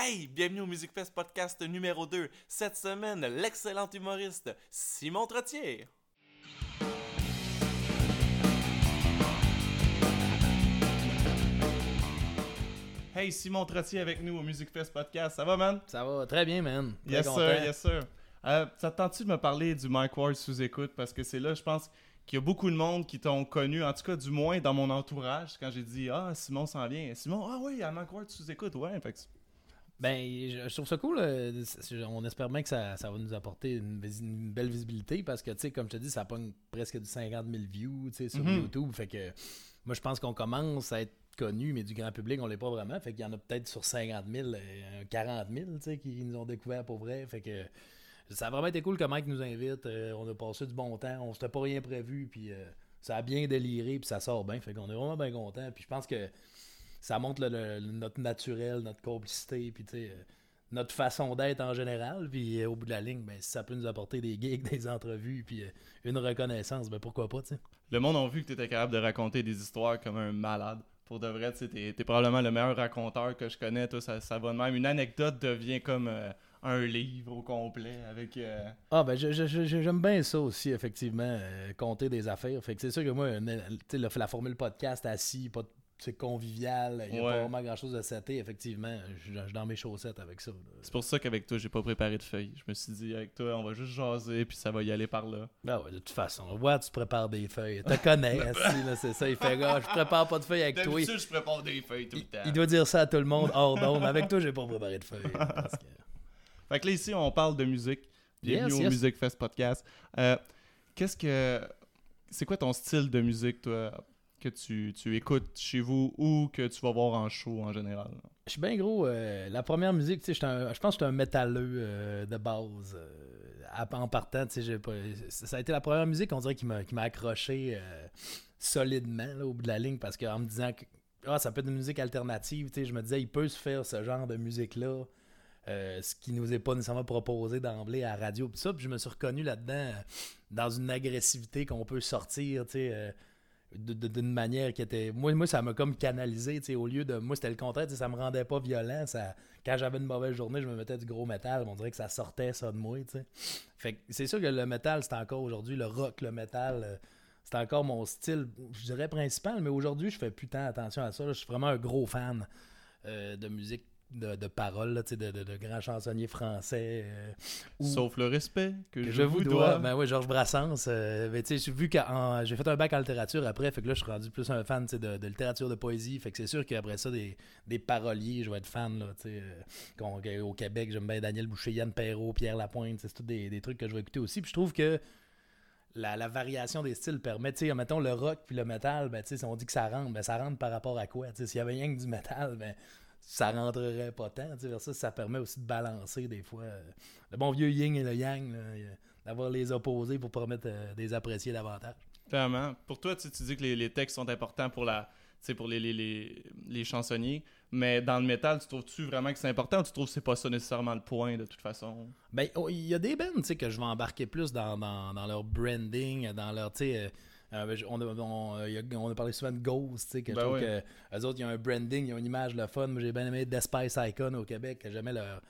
Hey, bienvenue au Music Fest podcast numéro 2. Cette semaine, l'excellent humoriste Simon Trottier. Hey, Simon Trottier avec nous au Music Fest podcast. Ça va, man? Ça va très bien, man. Très Yes, content. sir, yes, sir. Euh, ça te tente-tu de me parler du Mike Ward sous écoute? Parce que c'est là, je pense qu'il y a beaucoup de monde qui t'ont connu, en tout cas, du moins dans mon entourage, quand j'ai dit Ah, Simon s'en vient. Simon, ah oui, il y a Mike Ward sous écoute, ouais. Fait que Ben, je, trouve ça cool. euh, On espère bien que ça, ça va nous apporter une, une belle visibilité parce que, tu sais, comme je te dis, ça pogne presque du 50 000 views sur Mhm. YouTube. Fait que moi, je pense qu'on commence à être connu, mais du grand public, on l'est pas vraiment. Fait qu'il y en a peut-être sur 50 000, euh, 40 000 tu sais, qui nous ont découvert pour vrai. Fait que ça a vraiment été cool que Mike nous invite. euh, on a passé du bon temps. On s'était pas rien prévu. Puis euh, ça a bien déliré. Puis ça sort bien. Fait qu'on est vraiment bien content. Puis je pense que ça montre le- notre naturel, notre complicité, puis tu sais, euh, notre façon d'être en général. Puis euh, au bout de la ligne, ben, si ça peut nous apporter des gigs, des entrevues, puis euh, une reconnaissance, ben pourquoi pas, tu sais. Le monde a vu que tu étais capable de raconter des histoires comme un malade. Pour de vrai, tu sais, t'es t'es probablement le meilleur raconteur que je connais. Toi, ça, ça va de même. Une anecdote devient comme euh, un livre au complet avec. euh, Ah ben j'aime bien ça aussi, effectivement, euh, compter des affaires. Fait que c'est sûr que moi, la formule podcast assis, pas de- c'est convivial, il n'y a Ouais. pas vraiment grand chose à setter, effectivement. Je je suis dans mes chaussettes avec ça. C'est pour ça qu'avec toi, j'ai pas préparé de feuilles. Je me suis dit, avec toi, on va juste jaser, puis ça va y aller par là. Ben ouais, de toute façon, ouais, tu prépares des feuilles? Tu connais, c'est ça. Il fait, gars, je prépare pas de feuilles avec toi. je prépare des feuilles tout le Il, temps. il doit dire ça à tout le monde hors d'onde. Avec toi, j'ai pas préparé de feuilles. parce que- Fait que là, ici, on parle de musique. Bienvenue Yes, au. Music Fest Podcast. Euh, Qu'est-ce que. C'est quoi ton style de musique, toi, que tu, tu écoutes chez vous ou que tu vas voir en show en général? Je suis bien gros. euh, la première musique, je pense que j'étais un métalleux euh, de base. euh, en partant, pas- ça a été la première musique, on dirait, qui m'a accroché solidement au bout de la ligne parce qu'en me disant que ah, ça peut être une musique alternative, je me disais, il peut se faire ce genre de musique-là. ce qui nous est pas nécessairement proposé d'emblée à la radio pis ça puis je me suis reconnu là-dedans dans une agressivité qu'on peut sortir tu sais d'une manière qui était moi moi ça m'a comme canalisé tu sais au lieu de moi c'était le contraire ça me rendait pas violent ça quand j'avais une mauvaise journée je me mettais du gros métal on dirait que ça sortait ça de moi tu sais. Fait c'est sûr que le métal c'est encore aujourd'hui le rock le métal euh, c'est encore mon style je dirais principal mais aujourd'hui je fais plus tant attention à ça je suis vraiment un gros fan euh, de musique de, de paroles là, de, de, de grands chansonniers français euh, Sauf le respect que, que je vous dois. Ben oui, Georges Brassens. euh, ben, tu sais, j'ai vu que j'ai fait un bac en littérature après, fait que là, je suis rendu plus un fan de, de littérature de poésie. Fait que c'est sûr qu'après ça, des, des paroliers, je vais être fan. Là, euh, au Québec, j'aime bien Daniel Boucher, Yann Perrault, Pierre Lapointe. C'est tous des, des trucs que je vais écouter aussi. Puis je trouve que la, la variation des styles permet, tu sais, mettons le rock puis le métal, ben, tu sais, si on dit que ça rentre, ben, ça rentre par rapport à quoi? Tu sais, S'il y avait rien que du métal, ben, ça rentrerait pas tant. tu sais, vers Ça, ça permet aussi de balancer des fois euh, le bon vieux yin et le yang, euh, d'avoir les opposés pour permettre euh, de les apprécier davantage. Clairement. Pour toi, tu, tu dis que les, les textes sont importants pour la. pour les, les, les, chansonniers, mais dans le métal, tu trouves-tu vraiment que c'est important ou tu trouves que c'est pas ça nécessairement le point de toute façon? Ben, oh, il y a des bands, tu sais, que je vais embarquer plus dans, dans, dans leur branding, dans leur, sais, euh, ben, je- on, a, on, euh, on a parlé souvent de Ghost, tu sais, que je Ben trouve ouais. que eux autres, ils ont un branding, ils ont une image le fun. Moi, j'ai bien aimé Death Spice Icon au Québec, que j'aimais leur,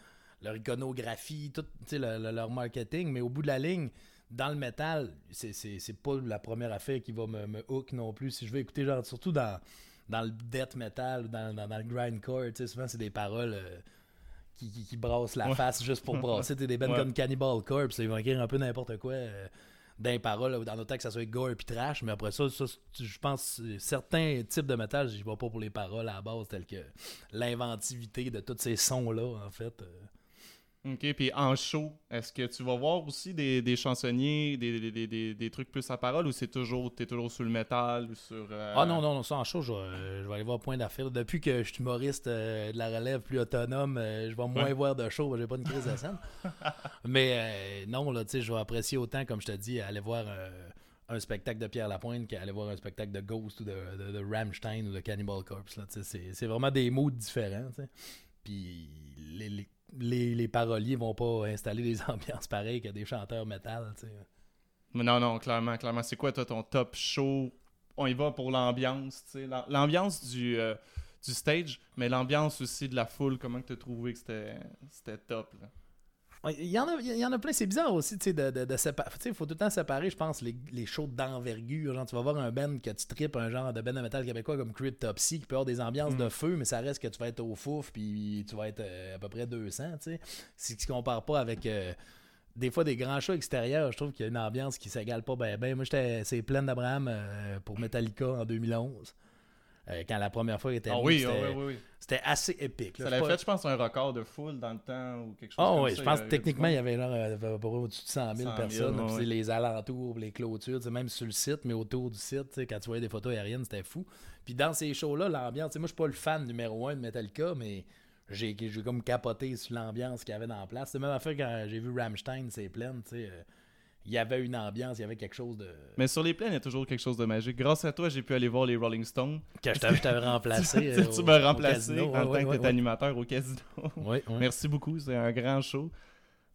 leur iconographie, tout, tu sais, le- le- leur marketing, mais au bout de la ligne, dans le métal, c'est- pas la première affaire qui va me, me hook non plus. Si je veux écouter, genre, surtout dans, dans le death metal, ou dans, dans, dans le grindcore, tu sais, souvent, c'est des paroles... euh, qui, qui, qui brassent la Ouais. face juste pour brasser. Des bands Ouais. comme Cannibal Corpse, ils vont écrire un peu n'importe quoi euh, dans les paroles, dans autant que ça soit gore puis trash, mais après ça, ça, je pense certains types de métal, je vais pas pour les paroles à la base, telles que l'inventivité de tous ces sons-là, en fait. euh. Ok, puis en show, est-ce que tu vas voir aussi des, des chansonniers, des, des, des, des, des trucs plus à parole ou c'est toujours, t'es toujours sur le métal ou sur. euh, Ah non, non, non, ça en show, je, vais- je vais aller voir point d'affaire. Depuis que je suis humoriste euh, de la relève plus autonome, euh, je vais moins Ouais. voir de show, j'ai pas une crise de scène. Mais non, là, tu sais, je vais apprécier autant, comme je te dis, aller voir un spectacle de Pierre Lapointe qu'aller voir un spectacle de Ghost ou de, de, de Rammstein ou de Cannibal Corpse. C'est c'est vraiment des moods différents. Puis les, les, les, les paroliers vont pas installer des ambiances pareilles que des chanteurs métal. non, non, clairement, clairement. C'est quoi, toi, ton top show? On y va pour l'ambiance, tu sais. l'am- L'ambiance du, euh, du stage, mais l'ambiance aussi de la foule, comment tu as trouvé que c'était top. Il y, en a, il y en a plein. C'est bizarre aussi de, de, de séparer. Il faut tout le temps séparer, je pense, les, les shows d'envergure. Genre, tu vas voir un band que tu tripes, un genre de band de métal québécois comme Cryptopsy, qui peut avoir des ambiances de mm. feu, mais ça reste que tu vas être au fouf, puis tu vas être euh, à peu près 200. Si tu compares pas avec. Euh, des fois, des grands shows extérieurs, je trouve qu'il y a une ambiance qui s'égale pas bien. Ben, moi, j'étais c'est plein d'Abraham euh, pour Metallica en 2011. Euh, quand la première fois il était ah, oui, oui, oui, c'était assez épique. ça l'a fait, je pense, un record de foule dans le temps ou quelque chose oh, comme oui, je pense que techniquement, il y avait là, au-dessus de 100 000, personnes. puis les alentours, les clôtures, même sur le site, mais autour du site, quand tu voyais des photos aériennes, c'était fou. Puis dans ces shows-là, l'ambiance, moi je suis pas le fan numéro un de Metallica, mais j'ai comme capoté sur l'ambiance qu'il y avait dans la place. C'est même affaire quand j'ai vu Rammstein, c'est plein, tu sais. Euh, il y avait une ambiance, il y avait quelque chose de. Mais sur les plaines, il y a toujours quelque chose de magique. Grâce à toi, j'ai pu aller voir les Rolling Stones. Quand je t'avais remplacé. tu, tu m'as remplacé en tant que animateur au casino. Merci beaucoup, c'est un grand show.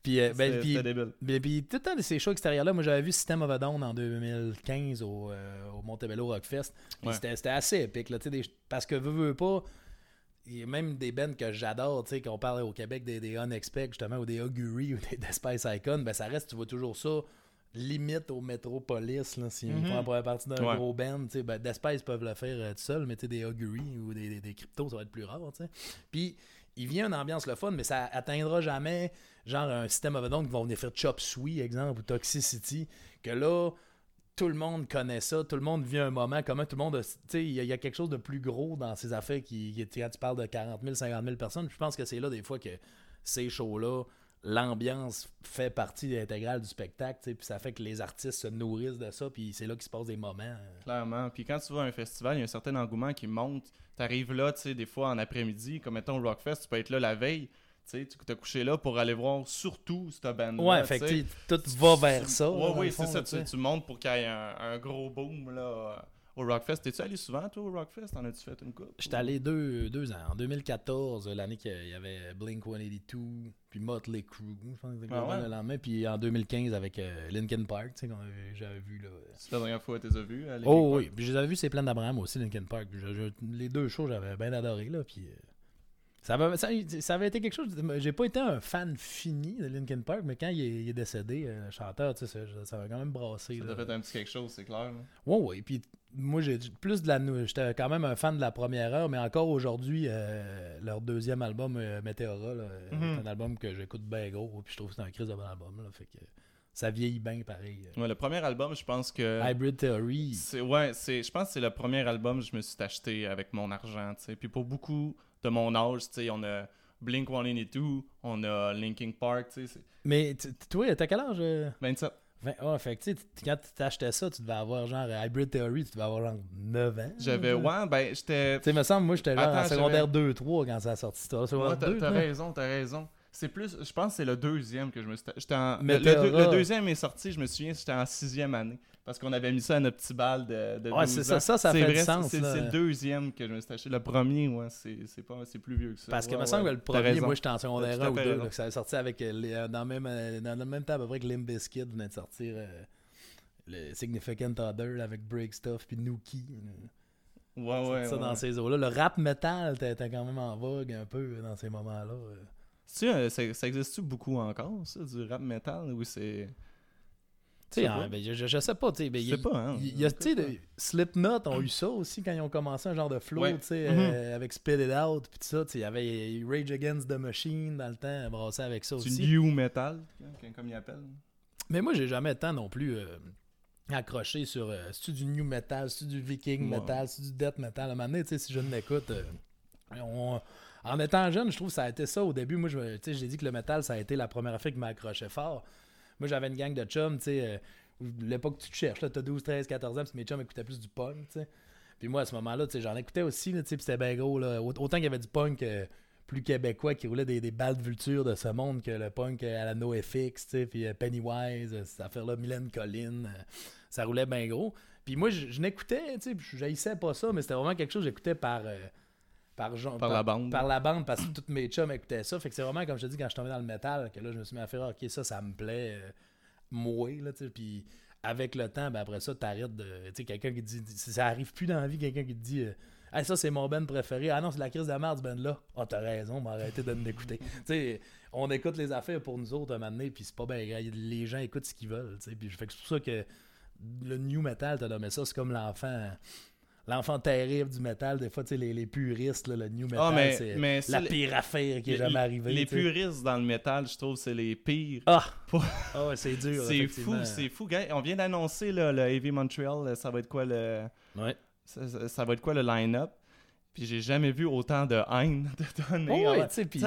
Puis, euh, ben, puis, ben, puis, tout le temps de ces shows extérieurs-là, moi j'avais vu System of a Down en 2015 au, euh, au Montebello Rockfest. Puis c'était assez épique, là, des, parce que veux, veux pas, il y a même des bands que j'adore, tu sais, qu'on parle au Québec des, des Unexpect, justement, ou des Augury, ou des, Spice Icon, ben ça reste, tu vois toujours ça limite au Metropolis, là, si mm -hmm. partie d'un gros band, ben, peuvent le faire euh, tout seul, mais des Augury ou des, des, cryptos, ça va être plus rare, tu sais. Puis, il vient une ambiance le fun, mais ça atteindra jamais, genre, un système of qui vont venir faire Chop Suey, exemple, ou Toxicity, que là, tout le monde connaît ça, tout le monde vit un moment comment tout le monde, tu sais, il y, a quelque chose de plus gros dans ces affaires qui, quand tu parles de 40 000, 50 000 personnes, je pense que c'est là des fois que ces shows-là, l'ambiance fait partie intégrale du spectacle, puis ça fait que les artistes se nourrissent de ça, puis c'est là qu'il se passe des moments. Clairement. Puis quand tu vas à un festival, il y a un certain engouement qui monte. Tu arrives là, tu sais, des fois en après-midi, comme mettons Rockfest, tu peux être là la veille. Tu sais, tu t'es couché là pour aller voir surtout cette band Ouais, fait tout va vers ça. Ouais, oui, c'est ça. Tu, montes pour qu'il y ait un, gros boom là, au Rockfest. T'es-tu allé souvent, toi, au Rockfest? En as-tu fait une coupe? J'étais allé deux, deux ans. En 2014, l'année qu'il y avait Blink 182, puis Motley Crue, je pense que ah le lendemain. Puis en 2015, avec euh, Linkin Park, tu sais, j'avais vu. là. C'est la dernière fois que tu les as vus? oh oui, puis je les avais vus, c'est plein d'Abraham aussi, Linkin Park. les deux shows, j'avais bien adoré, là. Puis. Euh, ça, avait, ça, avait été quelque chose. J'ai pas été un fan fini de Linkin Park, mais quand il est, décédé, le euh, chanteur, ça, ça m'a quand même brassé. Ça t'a fait un petit quelque chose, c'est clair. Oui, oui. Puis moi, j'ai plus de la. J'étais quand même un fan de la première heure, mais encore aujourd'hui, euh, leur deuxième album, euh, Meteora, mm-hmm. un album que j'écoute bien gros, puis je trouve que c'est un crise de bon album. Là, fait que ça vieillit bien pareil. Ouais, le premier album, je pense que. Hybrid Theory. Ouais, je pense que c'est le premier album que je me suis acheté avec mon argent. Puis pour beaucoup de mon âge, on a Blink 182, on a Linkin Park. Mais toi, t'as quel âge 27. Euh? oh, fait que, quand tu t'achetais ça, tu devais avoir genre Hybrid Theory, tu devais avoir genre 9 ans. J'avais, ouais, ben j'étais. Tu sais, me semble, moi j'étais genre en secondaire 2-3 quand ça a sorti. Ouais, t'as raison, t'as raison. C'est plus, je pense que c'est le deuxième que je me suis. En, le, le, deuxième est sorti, je me souviens, j'étais en sixième année. Parce qu'on avait mis ça à notre petit bal de, de ouais, c'est ça, ça, ça fait vrai, du sens. C'est le deuxième que je me suis acheté. Le premier, ouais, c'est pas c'est plus vieux que ça. Parce que ouais, me semble que le premier, moi j'étais en secondaire 1 ou 2, ça a sorti avec euh, euh, dans, même, euh, dans le même temps à peu près que Limp Bizkit venait de sortir le Significant Other avec Break Stuff puis Nookie. Ouais, ouais. Ça dans ces eaux-là. Le rap metal était quand même en vogue un peu dans ces moments-là. Tu sais, ça, ça existe-tu beaucoup encore, ça, du rap metal, ou c'est... Tu sais, hein, ben, je, je, sais pas, tu sais. Ben, sais pas, hein. Il y a, tu sais, Slipknot ont eu ça aussi quand ils ont commencé un genre de flow, tu sais, mm-hmm. euh, avec Spit It Out, puis tout ça, tu sais. Il y avait Rage Against the Machine dans le temps, brassé avec ça aussi. Du new metal, comme ils appellent. Mais moi, j'ai jamais le temps non plus euh, accroché sur. Euh, c'est-tu du new metal, c'est-tu du viking metal, c'est-tu du death metal? À un moment donné, tu sais, si je ne l'écoute, on en étant jeune, je trouve que ça a été ça au début. Moi, je j'ai dit que le métal, ça a été la première affaire qui m'a accroché fort. Moi, j'avais une gang de chums, tu sais. Euh, l'époque tu te cherches, t'as 12, 13, 14 ans, puis mes chums écoutaient plus du punk, tu sais. Puis moi, à ce moment-là, tu sais, j'en écoutais aussi, tu sais, puis c'était bien gros, là. Autant qu'il y avait du punk euh, plus québécois qui roulait des, balles de vulture de ce monde que le punk à la NoFX, tu sais, puis euh, Pennywise, cette affaire-là, Mylène Collin, ça roulait bien gros. Puis moi, je, n'écoutais, tu sais, je pas ça, mais c'était vraiment quelque chose que j'écoutais par par, par, la bande. Par la bande, parce que toutes mes chums écoutaient ça. Fait que c'est vraiment, comme je te dis, quand je suis tombé dans le métal, que là, je me suis mis à faire, OK, ça, ça me plaît, euh, mouer, là, tu sais. Puis avec le temps, ben après ça, t'arrêtes de. Tu sais, quelqu'un qui dit. Ça arrive plus dans la vie, quelqu'un qui te dit. Euh, Hey, ça, c'est mon band préféré. Ah non, c'est la crise de la merde, ce band-là. Ah, t'as raison, mais arrêtez de m'écouter. tu sais, on écoute les affaires pour nous autres un moment donné, puis c'est pas bien. Les gens écoutent ce qu'ils veulent. tu sais. Puis fait que c'est pour ça que le new metal, t'as nommé ça, c'est comme l'enfant. L'enfant terrible du métal, des fois, tu sais, les, les puristes, là, le new metal, Ah, mais- c'est la les- pire affaire qui est jamais arrivée. Les puristes dans le métal, je trouve, c'est les pires. Ah! Pour- Ah ouais, c'est dur. C'est fou, c'est fou, gars. On vient d'annoncer le Heavy Montreal, ça va être quoi le Ouais. ça, ça- ça va être quoi le line-up? Puis j'ai jamais vu autant de haine de donner. Oh, ouais, tu sais, puis- Tu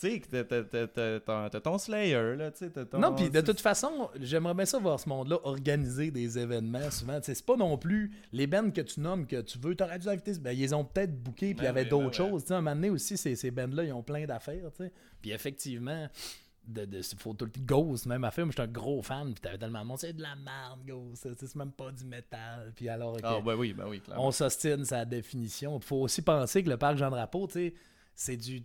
sais, à tu sais, que t'as- ton Slayer, là, tu sais, ton... Non, puis de toute façon, j'aimerais bien ça voir ce monde-là organiser des événements souvent. Tu sais, c'est pas non plus les bands que tu nommes que tu veux, t'aurais dû inviter. Ben, ils ont peut-être bookés, puis il y Ben avait oui, d'autres ben ouais. choses. Tu sais, un moment donné aussi, ces, ces bands-là, ils ont plein d'affaires. tu sais. Puis effectivement, de, de, faut tout le Ghost, même affaire. Moi, j'étais un gros fan, puis t'avais tellement de monde. C'est de la merde, Ghost. C'est même pas du métal. Puis alors. Ah, que- ben oui, ben oui, clairement. on s'ostine sa définition. Il faut aussi penser que le parc Jean-Drapeau, tu sais, c'est du.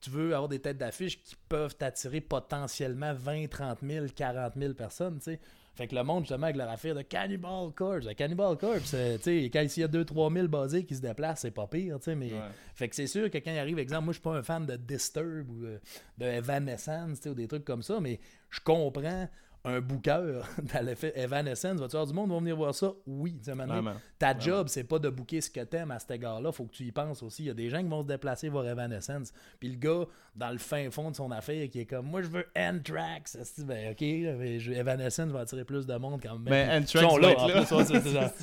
Tu veux avoir des têtes d'affiche qui peuvent t'attirer potentiellement 20, 30 000, 40 000 personnes, tu sais. Fait que le monde, justement, avec leur affaire de Cannibal Corpse. Le Cannibal Corpse, euh, tu sais, quand il y a 2-3 000 basés qui se déplacent, c'est pas pire, tu sais, mais... Ouais. Fait que c'est sûr que quand il arrive, exemple, moi, je suis pas un fan de Disturb ou euh, de Evanescence, tu sais, ou des trucs comme ça, mais je comprends un booker dans l'effet Evanescence. Va-tu avoir du monde va venir voir ça? Oui, tu sais, maintenant, ta job, c'est pas de booker ce que t'aimes à cet égard-là. Faut que tu y penses aussi. Il y a des gens qui vont se déplacer voir Evanescence. Puis le gars, dans le fin fond de son affaire, qui est comme Moi, je veux Anthrax. Ben, ok, Evanescence va attirer plus de monde quand même. Mais Puis Anthrax là,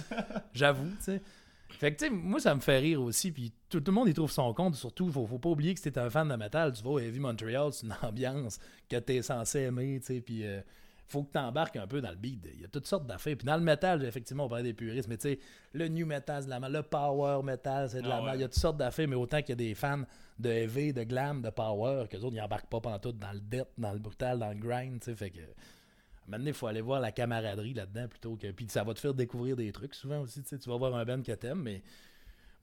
J'avoue, tu sais. Fait que, tu sais, moi, ça me fait rire aussi. Puis tout, tout le monde y trouve son compte. Surtout, faut, faut pas oublier que si t'es un fan de métal, tu vas au Heavy Montreal, c'est une ambiance que t'es censé aimer, tu sais. Puis euh, faut que t'embarques un peu dans le beat. Il y a toutes sortes d'affaires. Puis dans le métal, effectivement, on parlait des puristes, mais tu sais, le new metal, c'est de la merde. Le power metal, c'est de la Ah ouais. merde. Il y a toutes sortes d'affaires, mais autant qu'il y a des fans de heavy, de glam, de power, que autres, ils embarquent pas pantoute dans le death, dans le brutal, dans le grind, tu sais. Fait que. Maintenant, il faut aller voir la camaraderie là-dedans plutôt que. Puis ça va te faire découvrir des trucs souvent aussi. Tu tu vas voir un band que t'aimes, mais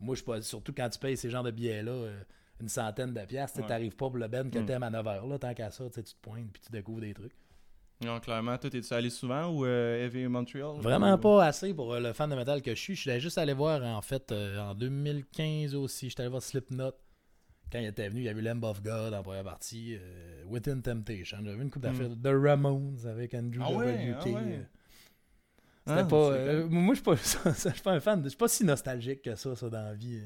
moi, je suis pas. Surtout quand tu payes ces genres de billets-là, euh, une centaine de piastres, tu Ouais. t'arrives pas pour le band que Mm. t'aimes à 9h. Là, tant qu'à ça, tu tu te pointes puis tu découvres des trucs. Non, clairement. Toi, t'es-tu allé souvent ou euh, Heavy Montreal? Vraiment Ou- pas assez pour euh, le fan de métal que je suis. Je suis allé juste aller voir, en fait, euh, en 2015 aussi. J'étais allé voir Slipknot. Quand il était venu, il y avait eu Lamb of God en première partie. euh, Within Temptation. J'avais vu une coupe d'affaires. The Ramones avec Andrew Hmm. Ah ouais, W.K. ah ouais. C'était Ah, pas. moi, je suis pas, un fan. de- Je suis pas si nostalgique que ça, ça, dans la vie.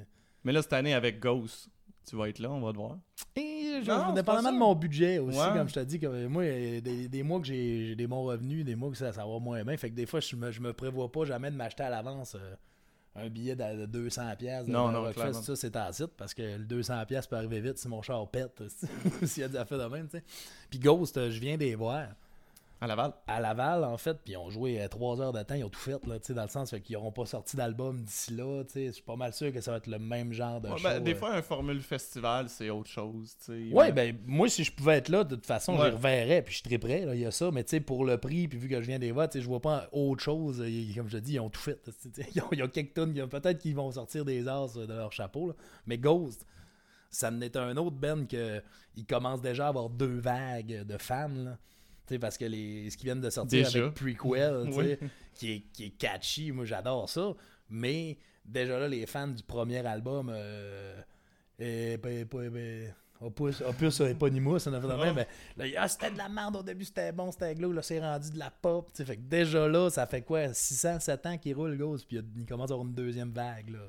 Mais là, cette année, avec Ghost, tu vas être là, on va te voir. Et je, Non, c'est dépendamment pas de ça. mon budget aussi, Ouais. comme je te dis, que moi, euh, des, des mois que j'ai j'ai des bons revenus, des mois que ça, ça va moins bien. Fait que des fois, je me, je me prévois pas jamais de m'acheter à l'avance euh, un billet de, de 200$. piastres de Non, non, Rockfest, clairement. ça, c'est tacite parce que le 200$ piastres peut arriver vite si mon char pète, s'il y a des affaires de même, tu sais. Puis Ghost, euh, je viens des voir À Laval. à Laval, en fait, puis ils ont joué euh, trois heures de temps, ils ont tout fait, là, tu sais, dans le sens qu'ils n'auront pas sorti d'album d'ici là, tu sais. Je suis pas mal sûr que ça va être le même genre de Ouais, show. ben, des euh. fois, un formule festival, c'est autre chose. tu sais. Ouais, ben moi si je pouvais être là, de toute façon, Ouais. j'y reverrais, puis je triperais, là, il y a ça, mais tu sais, pour le prix, puis vu que je viens des sais, je vois pas autre chose, euh, comme je te dis, ils ont tout fait, ont, ils ont quelques tonnes, il y a peut-être qu'ils vont sortir des as de leur chapeau, là. mais Ghost, ça en est un autre band que il commence déjà à avoir deux vagues de fans, là. Tu sais, parce que les, ce qu'ils viennent de sortir Déjà. avec Prequel, Oui. qui, est, qui est catchy, moi j'adore ça, mais déjà là, les fans du premier album, euh, et, ben, ben, Opus, Opus Eponymous, ça fait même, mais là, ah, c'était de la merde au début, c'était bon, c'était glow, là, c'est rendu de la pop, tu sais, fait que déjà là, ça fait quoi, 600, 7 ans qu'ils roulent, Ghost, puis il commence à avoir une deuxième vague, là.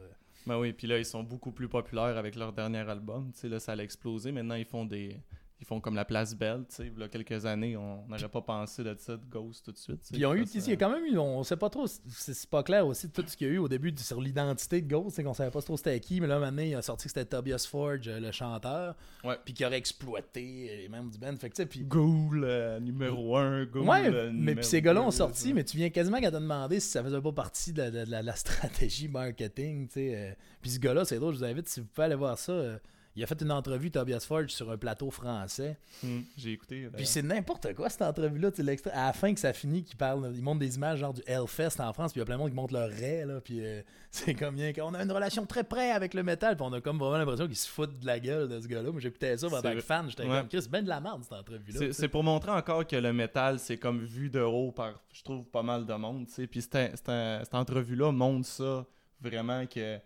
Ben oui, puis là, ils sont beaucoup plus populaires avec leur dernier album. Tu sais, là, ça a explosé. Maintenant, ils font des. Ils font comme la place belle, tu sais. Il y a quelques années, on n'aurait pas pensé de ça, de Ghost tout de suite. Puis ils ont eu, Ça, il y a quand même eu, on sait pas trop, c'est pas clair aussi tout ce qu'il y a eu au début du- sur l'identité de Ghost, c'est qu'on savait pas trop c'était qui, mais là maintenant il a sorti que c'était Tobias Forge, euh, le chanteur, Ouais. puis qui aurait exploité les membres du band, fait que tu sais, puis Ghoul euh, numéro 1, Ghoul. Ouais, euh, mais puis ces gars-là ont sorti, mais tu viens quasiment qu'à te demander si ça faisait pas partie de, de- de la, la stratégie marketing, tu sais. euh. Puis ce gars-là, c'est drôle, je vous invite, si vous pouvez aller voir ça, euh, il a fait une entrevue, Tobias Forge, sur un plateau français. Hum, J'ai écouté. Puis c'est n'importe quoi, cette entrevue-là, À la fin que ça finit, qu'il parle, il montre des images genre du Hellfest en France, puis il y a plein de monde qui montre leur raie, là, puis euh, c'est comme bien qu'on a une relation très près avec le métal, puis on a comme vraiment l'impression qu'il se fout de la gueule de ce gars-là. Moi, j'écoutais ça en tant que fan, j'étais Ouais. comme, Chris, c'est ben de la merde, cette entrevue-là. C'est pour montrer encore que le métal, c'est comme vu de haut par, je trouve, pas mal de monde, tu sais. Puis cette, cette- cette entrevue-là montre ça, vraiment, que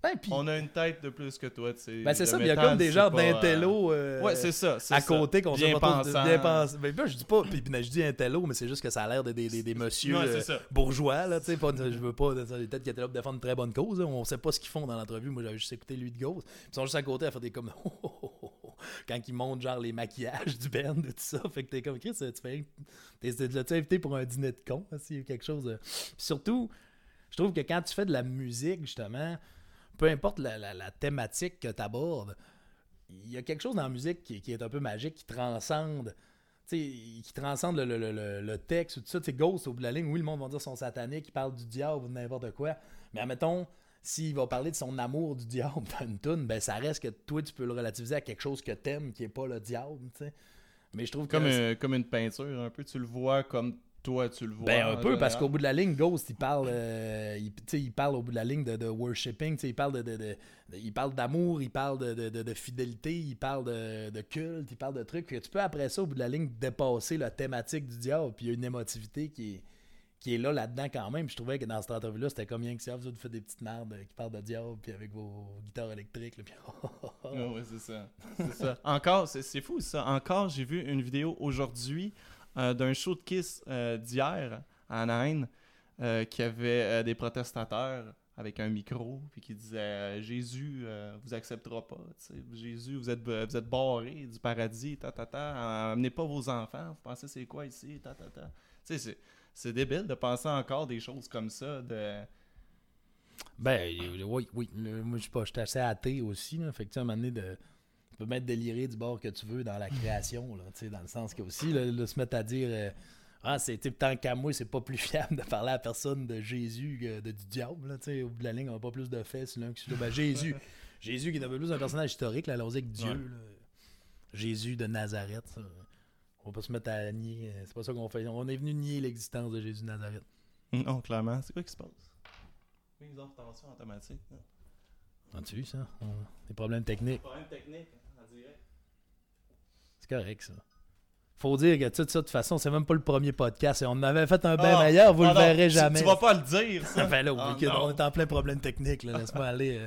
Ben, On a une tête de plus que toi, tu sais. Ben c'est ça, mais il y a comme des euh, d'intello euh, Ouais, c'est ça. c'est à côté qu'on Bien pensant. bien pensé. Ben, je dis pas, puis, puis je dis intello, mais c'est juste que ça a l'air de des, des, des messieurs Ouais, euh, bourgeois, là, tu sais, je veux pas, peut-être qu'ils étaient là pour défendre une très bonne cause, là. on sait pas ce qu'ils font dans l'entrevue, moi j'avais juste écouté lui de gauche, ils sont juste à côté à faire des comme, quand ils montrent genre les maquillages du band et tout ça, fait que t'es comme, Chris, tu fais, t'es, invité pour un dîner de con, s'il y a quelque chose, surtout, je trouve que quand tu fais de la musique, justement, peu importe la, la- la thématique que tu abordes, il y a quelque chose dans la musique qui, qui est un peu magique, qui transcende. qui transcende le, le- le- le- texte ou tout ça. Tu sais, Ghost, au bout de la ligne, oui, le monde va dire son satanique, il parle du diable ou de n'importe quoi. Mais admettons, s'il va parler de son amour du diable dans une tune, ben ça reste que toi, tu peux le relativiser à quelque chose que t'aimes, qui est pas le diable, tu sais. Mais je trouve que... Comme, un- comme une peinture, un peu. Tu le vois comme toi, tu le vois. Ben un peu, parce qu'au bout de la ligne, Ghost, il parle, euh, il, parle au bout de la ligne de, de worshipping, il parle de, de- de- de- il parle d'amour, il parle de, fidélité, il parle de, de culte, il parle de trucs. Puis tu peux après ça, au bout de la ligne, dépasser la thématique du diable, puis il y a une émotivité qui est, qui est là là-dedans quand même. Puis je trouvais que dans cette entrevue-là, c'était comme rien que ça, vous autres faites des petites merdes euh, qui parlent de diable, puis avec vos guitares électriques, là, puis Ouais, ouais, c'est ça. C'est ça. Encore, c'est c'est fou ça. Encore, j'ai vu une vidéo aujourd'hui d'un show de Kiss euh, d'hier à Anaheim euh, qui avait euh, des protestateurs avec un micro puis qui disait euh, Jésus euh, vous acceptera pas. Jésus, vous êtes, vous êtes barré du paradis. Ta, ta, ta. Amenez pas vos enfants. Vous pensez c'est quoi ici? Ta, ta, ta. C'est- c'est débile de penser encore des choses comme ça. De... Ben, euh, oui, oui. Moi, je suis assez athée aussi. Là, fait que, tu à de, peux mettre déliré du bord que tu veux dans la création, là, dans le sens que aussi, là, là, se mettre à dire, euh, ah, c'est, tant qu'à moi, c'est pas plus fiable de parler à la personne de Jésus que de, du diable, là, tu sais, au bout de la ligne, on n'a pas plus de faits sur l'un que sur l'autre. Ben, Jésus, Jésus qui est un peu plus un personnage historique, là, allons-y avec Dieu, Ouais. là. Jésus de Nazareth, ça. On va pas se mettre à nier, euh, c'est pas ça qu'on fait. On est venu nier l'existence de Jésus de Nazareth. Non, clairement. C'est quoi qui se passe? Mise en automatique. As-tu vu ça? Des problèmes techniques. Problème technique en direct. C'est correct, ça. Faut dire que tout ça, de toute façon, c'est même pas le premier podcast. Et on avait fait un bien Ah, meilleur, vous ah le non, verrez jamais. Tu vas pas le dire, ça. Là, Ah, on est en plein problème technique, là. Laisse-moi aller. euh.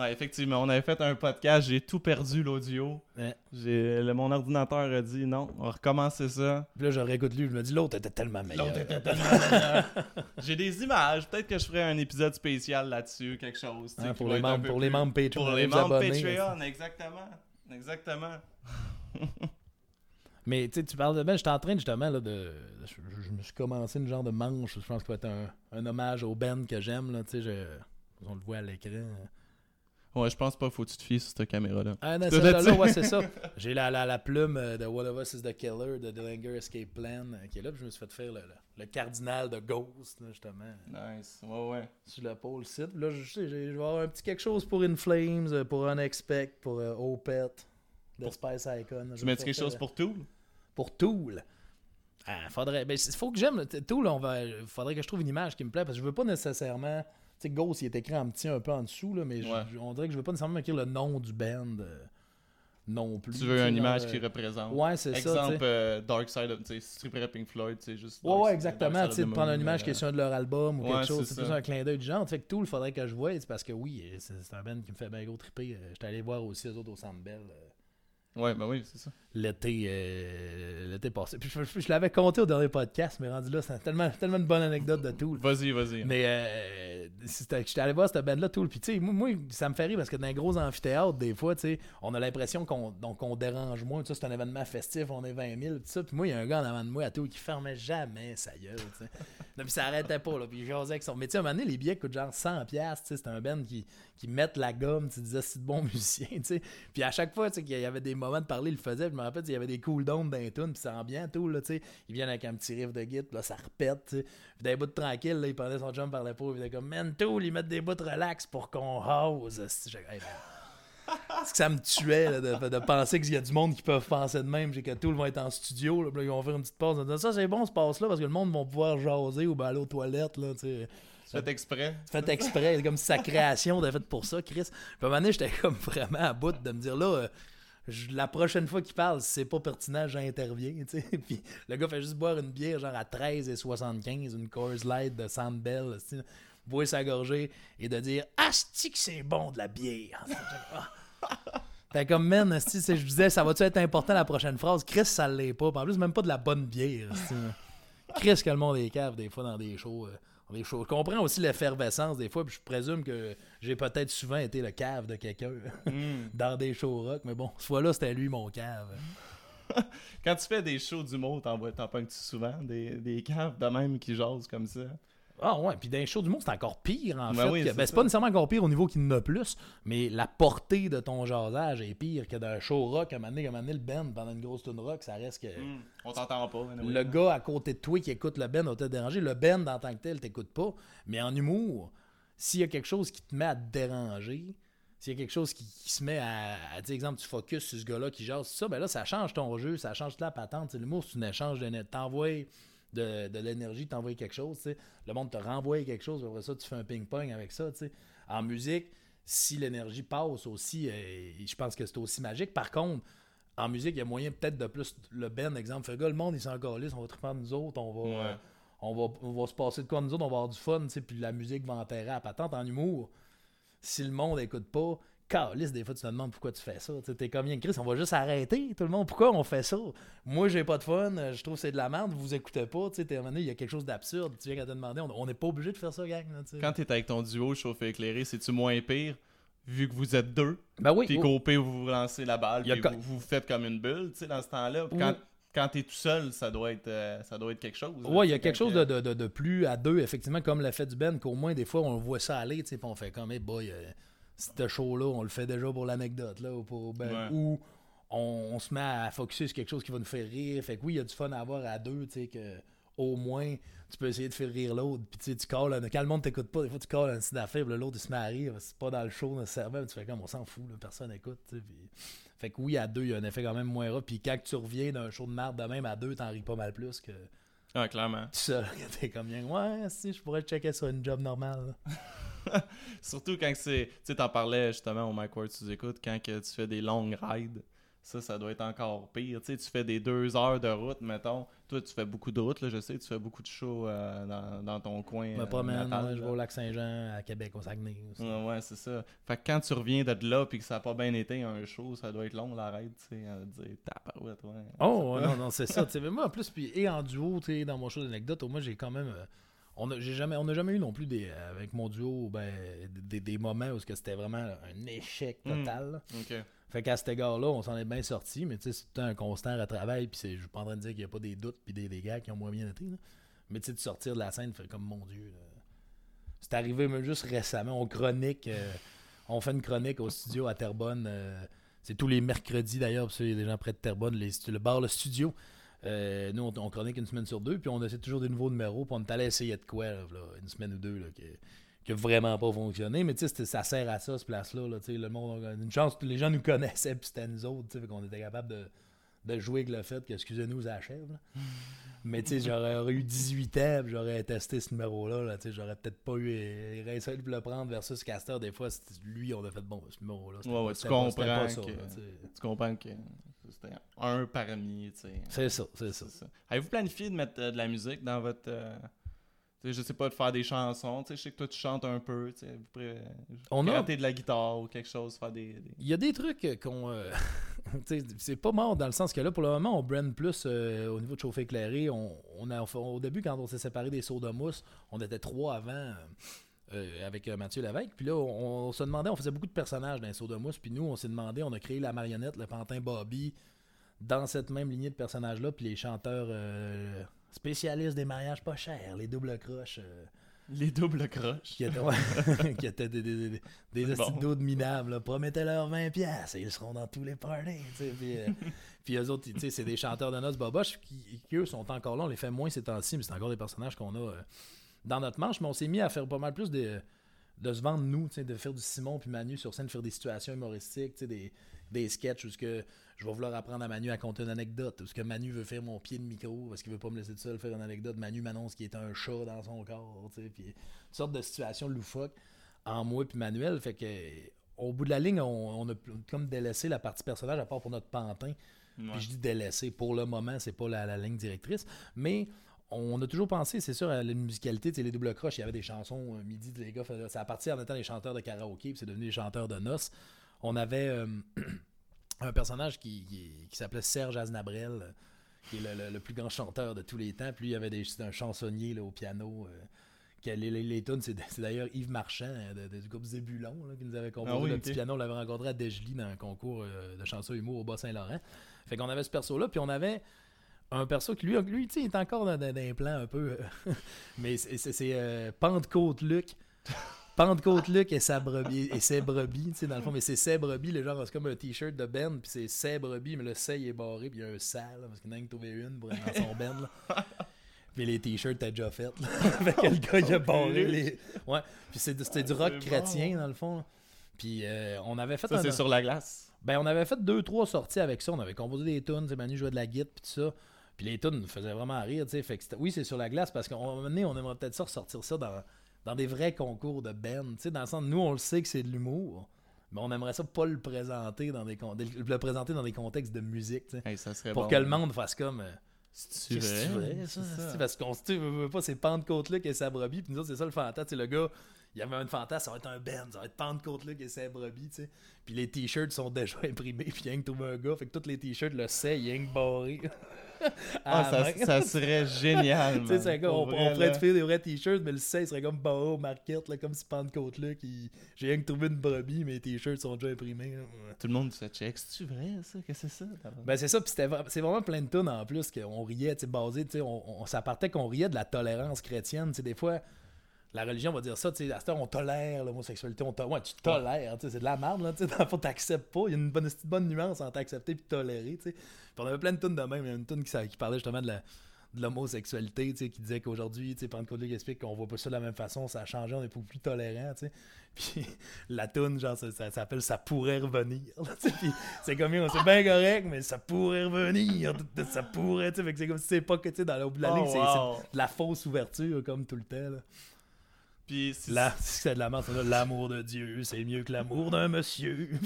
Ouais, effectivement, on avait fait un podcast, j'ai tout perdu l'audio. Ouais. J'ai le- mon ordinateur a dit non, on va recommencer ça. Puis là, je réécoute lui, je me dis, l'autre était tellement meilleur. L'autre était tellement meilleur. J'ai des images, peut-être que je ferai un épisode spécial là-dessus, quelque chose. qui pour, les membres, pour les membres Patreon. Pour les membres. Patreon, exactement. Exactement. Mais tu parles de. Ben, j'étais en train justement là, de. Je, me suis commencé une genre de manche. Je pense que ça va être un, un hommage au Ben que j'aime. là, je- on le voit à l'écran. Ouais, je pense pas, faut que tu te fies sur cette caméra-là. Ah, non, celle-là, là, ouais, c'est ça. J'ai la, la, la plume euh, de One of Us is the Killer de Dillinger Escape Plan euh, qui est là. Puis je me suis fait faire le, le, le cardinal de Ghost, là, justement, Nice, ouais, ouais. sur le pôle site. Là, je je vais avoir un petit quelque chose pour In Flames, euh, pour Unexpect, pour euh, Opet, de Spice Icon. Tu mets quelque chose pour tout? pour Tool. Ah, faudrait. Ben, faut que j'aime. Tool, on va. Faudrait que je trouve une image qui me plaît parce que je veux pas nécessairement. Tu sais, Ghost, il est écrit en petit un peu en dessous, là, mais je- Ouais. je- on dirait que je veux pas nécessairement écrire le nom du band euh, non plus. Tu veux une image euh, qui représente. Ouais, c'est ça. Exemple, euh, Dark Side of, tu sais, Pink Floyd, c'est juste. Ouais, Dark ouais, Side- exactement. Tu sais, de prendre une image euh, qui est sur un de leur album ou ouais, quelque chose. c'est plus un clin d'œil du genre. Tu sais que Tool, faudrait que je voie. C'est parce que oui, c'est un band qui me fait bien gros triper. Euh, J'étais allé voir aussi les autres au Centre Bell. euh, Ouais, ben oui, c'est ça. l'été euh, l'été passé. Puis je, je- je l'avais compté au dernier podcast, mais rendu là, c'est tellement, tellement une bonne anecdote de Tool. Vas-y, vas-y. Mais euh, j'étais allé voir cette band-là, Tool. Puis tu sais, moi, moi, ça me fait rire parce que dans les gros amphithéâtres, des fois, tu sais, on a l'impression qu'on donc, on dérange moins. Tu sais, c'est un événement festif, on est 20 000. Tout ça. Puis moi, il y a un gars en avant de moi à Tool qui fermait jamais sa gueule. tu sais. Puis ça arrêtait pas. Là, puis il jasait avec son. Mais tu sais, à un moment donné, les billets coûtent genre 100$. tu sais, C'est un band qui, qui met la gomme. Tu disais, c'est de bons musiciens. tu sais. Puis à chaque fois tu sais, qu'il y avait des moments de parler, il le faisait. Puis je me rappelle, il y avait des cool downs dans les tunes. Puis c'est ambiant, tout. Là, tu sais. ils viennent avec un petit riff de guitare. Là, ça repète. tu sais. Puis dans les bouts de tranquille, là, il prenait son chum par l'épaule. Il était comme, man, Tool, ils mettent des bouts relax pour qu'on hause. Hey. Parce que ça me tuait là, de, de penser qu'il y a du monde qui peuvent penser de même. J'ai que tout va être en studio. Là, ils vont faire une petite pause. disant, Ça, c'est bon, ce passe-là, parce que le monde va pouvoir jaser ou ben, aller aux toilettes. Là, fais exprès. Fait exprès. C'est comme si sa création était faite pour ça, Chris. Puis à un moment donné, j'étais comme vraiment à bout de me dire là. euh, la prochaine fois qu'il parle, si c'est pas pertinent, j'interviens. Puis le gars fait juste boire une bière genre à 13 et 75, une Coors Light de Sandbell. Tu boire sa gorgée et de dire Asti que c'est bon de la bière. Fait comme, man, c'est- je disais, ça va-tu être important la prochaine phrase? Chris, ça l'est pas. En plus, même pas de la bonne bière. Chris, que le monde est cave des fois dans des shows. euh, dans des shows. Je comprends aussi l'effervescence des fois, puis je présume que j'ai peut-être souvent été le cave de quelqu'un Hmm. dans des shows rock, mais bon, ce fois-là, c'était lui mon cave. Quand tu fais des shows d'humour, t'en t'en pognes-tu souvent? Des, des caves de même qui jasent comme ça? Ah ouais, puis dans les shows du monde, c'est encore pire en Ben fait. oui, que- c'est ben, c'est pas nécessairement encore pire au niveau qu'il en a plus, mais la portée de ton jasage est pire que d'un show rock. À un moment donné, à un moment donné, le band pendant une grosse tune rock, ça reste que. Hmm. On t'entend pas. anyway. Le gars à côté de toi qui écoute le band va te déranger. Le band en tant que tel t'écoute pas. Mais en humour, s'il y a quelque chose qui te met à te déranger, s'il y a quelque chose qui, qui se met à, à dire, exemple, tu focuses sur ce gars-là qui jase, ça, ben là, ça change ton jeu, ça change la patente. L'humour, c'est un échange de T'envoies de, de l'énergie, t'envoies quelque chose. Le monde te renvoie quelque chose, après ça, tu fais un ping-pong avec ça. En musique, si l'énergie passe aussi, euh, je pense que c'est aussi magique. Par contre, en musique, il y a moyen peut-être de plus le Ben, exemple, fait gars, le monde, il s'en calisse, on va triper nous autres, on va, Ouais. euh, on va, on va se passer de quoi nous autres, on va avoir du fun, puis la musique va enterrer à patente en humour. Si le monde écoute pas, calisse, des fois, tu te demandes pourquoi tu fais ça. Tu T'es comme Yann Chris, on va juste arrêter, tout le monde, pourquoi on fait ça? Moi, j'ai pas de fun, euh, je trouve que c'est de la merde, vous écoutez pas, tu sais, il y a quelque chose d'absurde, tu viens à te demander, on n'est pas obligé de faire ça, gang. Là, tu. Quand t'es avec ton duo chauffé éclairé, c'est-tu moins pire vu que vous êtes deux? Ben oui, Puis oh, qu'au pire, vous vous lancez la balle, puis vous, vous faites comme une bulle, tu sais, dans ce temps-là. Oui. Quand, quand t'es tout seul, ça doit être, euh, ça doit être quelque chose. Ouais, il y a tu quelque chose que- de, de, de- plus à deux, effectivement, comme l'effet du Ben, qu'au moins, des fois, on voit ça aller, tu sais, on fait comme, hey boy, euh, ce show-là, on le fait déjà pour l'anecdote, là, ou, pour, ben, Ouais. ou on, on se met à focuser sur quelque chose qui va nous faire rire. Fait que oui, il y a du fun à avoir à deux, tu sais, que au moins, tu peux essayer de faire rire l'autre, puis tu sais, tu calls, quand le monde t'écoute pas, des fois, tu calls un puis là, l'autre, il se met à rire, c'est pas dans le show nécessairement, mais tu fais comme, on s'en fout, là, personne écoute, tu sais, puis- Fait que oui, à deux, il y a un effet quand même moins rare, puis quand tu reviens d'un show de merde de même à deux, t'en ris pas mal plus que Ah, clairement. tout seul. T'es comme bien, ouais, si je pourrais checker sur une job normale. Surtout quand c'est. Tu sais, t'en parlais justement au Mike Ward, tu écoutes, quand que tu fais des longues rides. Ça, ça doit être encore pire. Tu sais, tu fais des deux heures de route, mettons. Toi, tu fais beaucoup de route, là, je sais. Tu fais beaucoup de shows euh, dans, dans ton coin. Je me euh, promène, natal, ouais, je vais au lac Saint-Jean, à Québec, au Saguenay. aussi. Ouais, ouais, c'est ça. Fait que quand tu reviens de là puis que ça a pas bien été un show, ça doit être long la ride, tu sais, à dire tabarouette, ouais. Oh, non, non, c'est ça. tu sais, mais moi, en plus, puis, et en duo, tu sais, dans mon show d'anecdote, moi, j'ai quand même. euh, on a, j'ai jamais, on n'a jamais eu non plus des, euh, avec mon duo ben, des, des moments où que c'était vraiment un échec Mm. total. Fait qu'à cet égard-là, on s'en est bien sorti, mais c'est tout un constant retravail, puis c'est- je suis pas en train de dire qu'il n'y a pas des doutes puis des, des gars qui ont moins bien été, là. Mais tu sais, de sortir de la scène, fait comme mon Dieu. C'est arrivé même juste récemment, on chronique, euh, on fait une chronique au studio à Terrebonne. euh, c'est tous les mercredis d'ailleurs, parce qu'il y a des gens près de Terrebonne, les le bar, le studio. Euh, nous, on, on chronique une semaine sur deux, puis on essaie toujours des nouveaux numéros, puis on est allé essayer de quoi, là, une semaine ou deux, là, qui, qui a vraiment pas fonctionné. Mais tu sais, ça sert à ça, ce place-là. Là, le monde, a une chance, les gens nous connaissaient, puis c'était nous autres, tu sais, qu'on était capable de, de jouer avec le fait que, excusez-nous, ça achève. là. Mais tu sais, j'aurais eu 18 ans, j'aurais testé ce numéro-là. Là, tu sais, j'aurais peut-être pas eu. Aurait fallu le prendre versus Castor. Des fois, lui, on a fait bon, ce numéro-là. Ouais, ouais, tu pas- comprends ça, que- là, tu comprends que un parmi, tu sais. C'est ça, c'est ça. Avez-vous planifié de mettre euh, de la musique dans votre. euh, tu sais, je sais pas, de faire des chansons. Tu sais, je sais que toi, tu chantes un peu. Tu sais, On a- de la guitare ou quelque chose, faire des. des- Il y a des trucs euh, qu'on. euh, c'est pas mort dans le sens que là, pour le moment, on brand plus euh, au niveau de chauffe éclairé. On, on a, au début, quand on s'est séparé des sauts de mousse, on était trois avant euh, avec euh, Mathieu Lévesque. Puis là, on, on se demandait, on faisait beaucoup de personnages dans les sauts de mousse. Puis nous, on s'est demandé, on a créé la marionnette, le pantin Bobby, dans cette même lignée de personnages-là. Puis les chanteurs euh, spécialistes des mariages pas chers, les doubles croches. euh, Les doubles croches. qui étaient, ouais, qui étaient des, des, des, des, bon. d'autres minables. Promettez-leur 20$ piastres et ils seront dans tous les parties. Puis, euh, puis eux autres, c'est des chanteurs de noces boboches qui, qui, eux, sont encore là. On les fait moins ces temps-ci, mais c'est encore des personnages qu'on a dans notre manche. Mais on s'est mis à faire pas mal plus de, de se vendre, nous, de faire du Simon puis Manu sur scène, faire des situations humoristiques, des, des sketchs où ce que je vais vouloir apprendre à Manu à compter une anecdote, où ce que Manu veut faire mon pied de micro, parce qu'il veut pas me laisser tout seul faire une anecdote. Manu m'annonce qu'il est un chat dans son corps, tu sais, puis une sorte de situation loufoque en moi puis Manuel. Fait que au bout de la ligne, on, on a comme délaissé la partie personnage à part pour notre pantin. Ouais. Puis je dis délaissé. Pour le moment, c'est pas la, la ligne directrice. Mais on a toujours pensé, c'est sûr, à la musicalité, les double croches, il y avait des chansons euh, midi, les gars, ça a parti en étant des chanteurs de karaoké, puis c'est devenu des chanteurs de noces. On avait euh, un personnage qui, s'appelait Serge Aznabrel, qui est le, plus grand chanteur de tous les temps, puis lui, il y avait des, un chansonnier là, au piano. Euh, les, les, tunes, c'est, d'ailleurs Yves Marchand du groupe Zébulon qui nous avait composé ah le petit piano. On l'avait rencontré à Dejli dans un concours de chansons humour au Bas-Saint-Laurent. Fait qu'on avait ce perso-là, puis on avait un perso qui, lui, lui il est encore dans, un plan un peu. Euh, mais c'est euh, Pentecôte Luc. Pentecôte Luc et sa brebis, et ses brebis, tu sais, dans le fond, mais c'est ses brebis, le genre, c'est comme un t-shirt de Ben, puis c'est ses brebis, mais le C est barré, puis il y a un sale, parce qu'il n'a trouvé une pour dans son Ben, là. Puis les t-shirts, t'as déjà fait, là. fait que le gars, il a barré les. Ouais, puis c'était du rock chrétien, dans le fond. Puis euh, on avait fait. Ça, c'est sur la glace. Ben, on avait fait deux, trois sorties avec ça. On avait composé des tunes, Manu jouait de la guitare, puis tout ça. Puis les tunes faisaient vraiment rire, tu sais. Fait que oui, c'est sur la glace parce qu'à un moment donné, on aimerait peut-être ça ressortir ça dans, dans des vrais concours de Ben. Tu sais, dans le sens, nous, on le sait que c'est de l'humour. Mais on aimerait ça pas le présenter dans des le présenter dans des contextes de musique, tu sais. ça serait pour que le monde fasse comme euh, c'est vrai, ça, parce qu'on se veut pas ces Pentecôte-là qui est sa brebis, puis nous autres, c'est ça le fantasme, le gars, il y avait un fantasme, ça va être un band, ça va être Pentecôte-là qui est sa brebis, tu sais. Puis les t-shirts sont déjà imprimés, puis il y a trouvé un gars, fait que tous les t-shirts le sait, il y a barré. Ah, ça, ça, serait génial. tu sais, on, pourrait te faire des vrais t-shirts, mais le 16 serait comme au market, là, comme si Pentecôte là, qui. J'ai rien que trouvé une brebis, mais les t-shirts sont déjà imprimés. Tout le monde se check. C'est-tu vrai, ça? Qu'est-ce que c'est ça Ben, c'est ça, puis c'est vraiment plein de tonnes en plus qu'on riait, tu sais, basé, tu sais, on, ça partait qu'on riait de la tolérance chrétienne, tu sais, des fois la religion va dire ça, tu sais, à cette heure, on tolère l'homosexualité, on ouais, tu tolères, tu sais, c'est de la merde, là, tu sais, fond, t'acceptes pas, il y a une bonne, bonne nuance entre accepter et tolérer, tu sais. Puis on avait plein de tunes de même, il y a une tune qui, qui parlait justement de la de l'homosexualité, tu sais, qui disait qu'aujourd'hui, tu sais, Pentecôte explique qu'on voit pas ça de la même façon, ça a changé, on est beaucoup plus tolérant, tu sais. Puis la tune, genre, ça, s'appelle Ça pourrait revenir, c'est comme, c'est bien correct, mais ça pourrait revenir, ça pourrait, tu sais, c'est comme si c'est pas que, tu sais, dans la ligne, oh, c'est de la fausse ouverture, comme tout le temps, là. Puis Là, c'est de la merde, l'amour de Dieu, c'est mieux que l'amour d'un monsieur.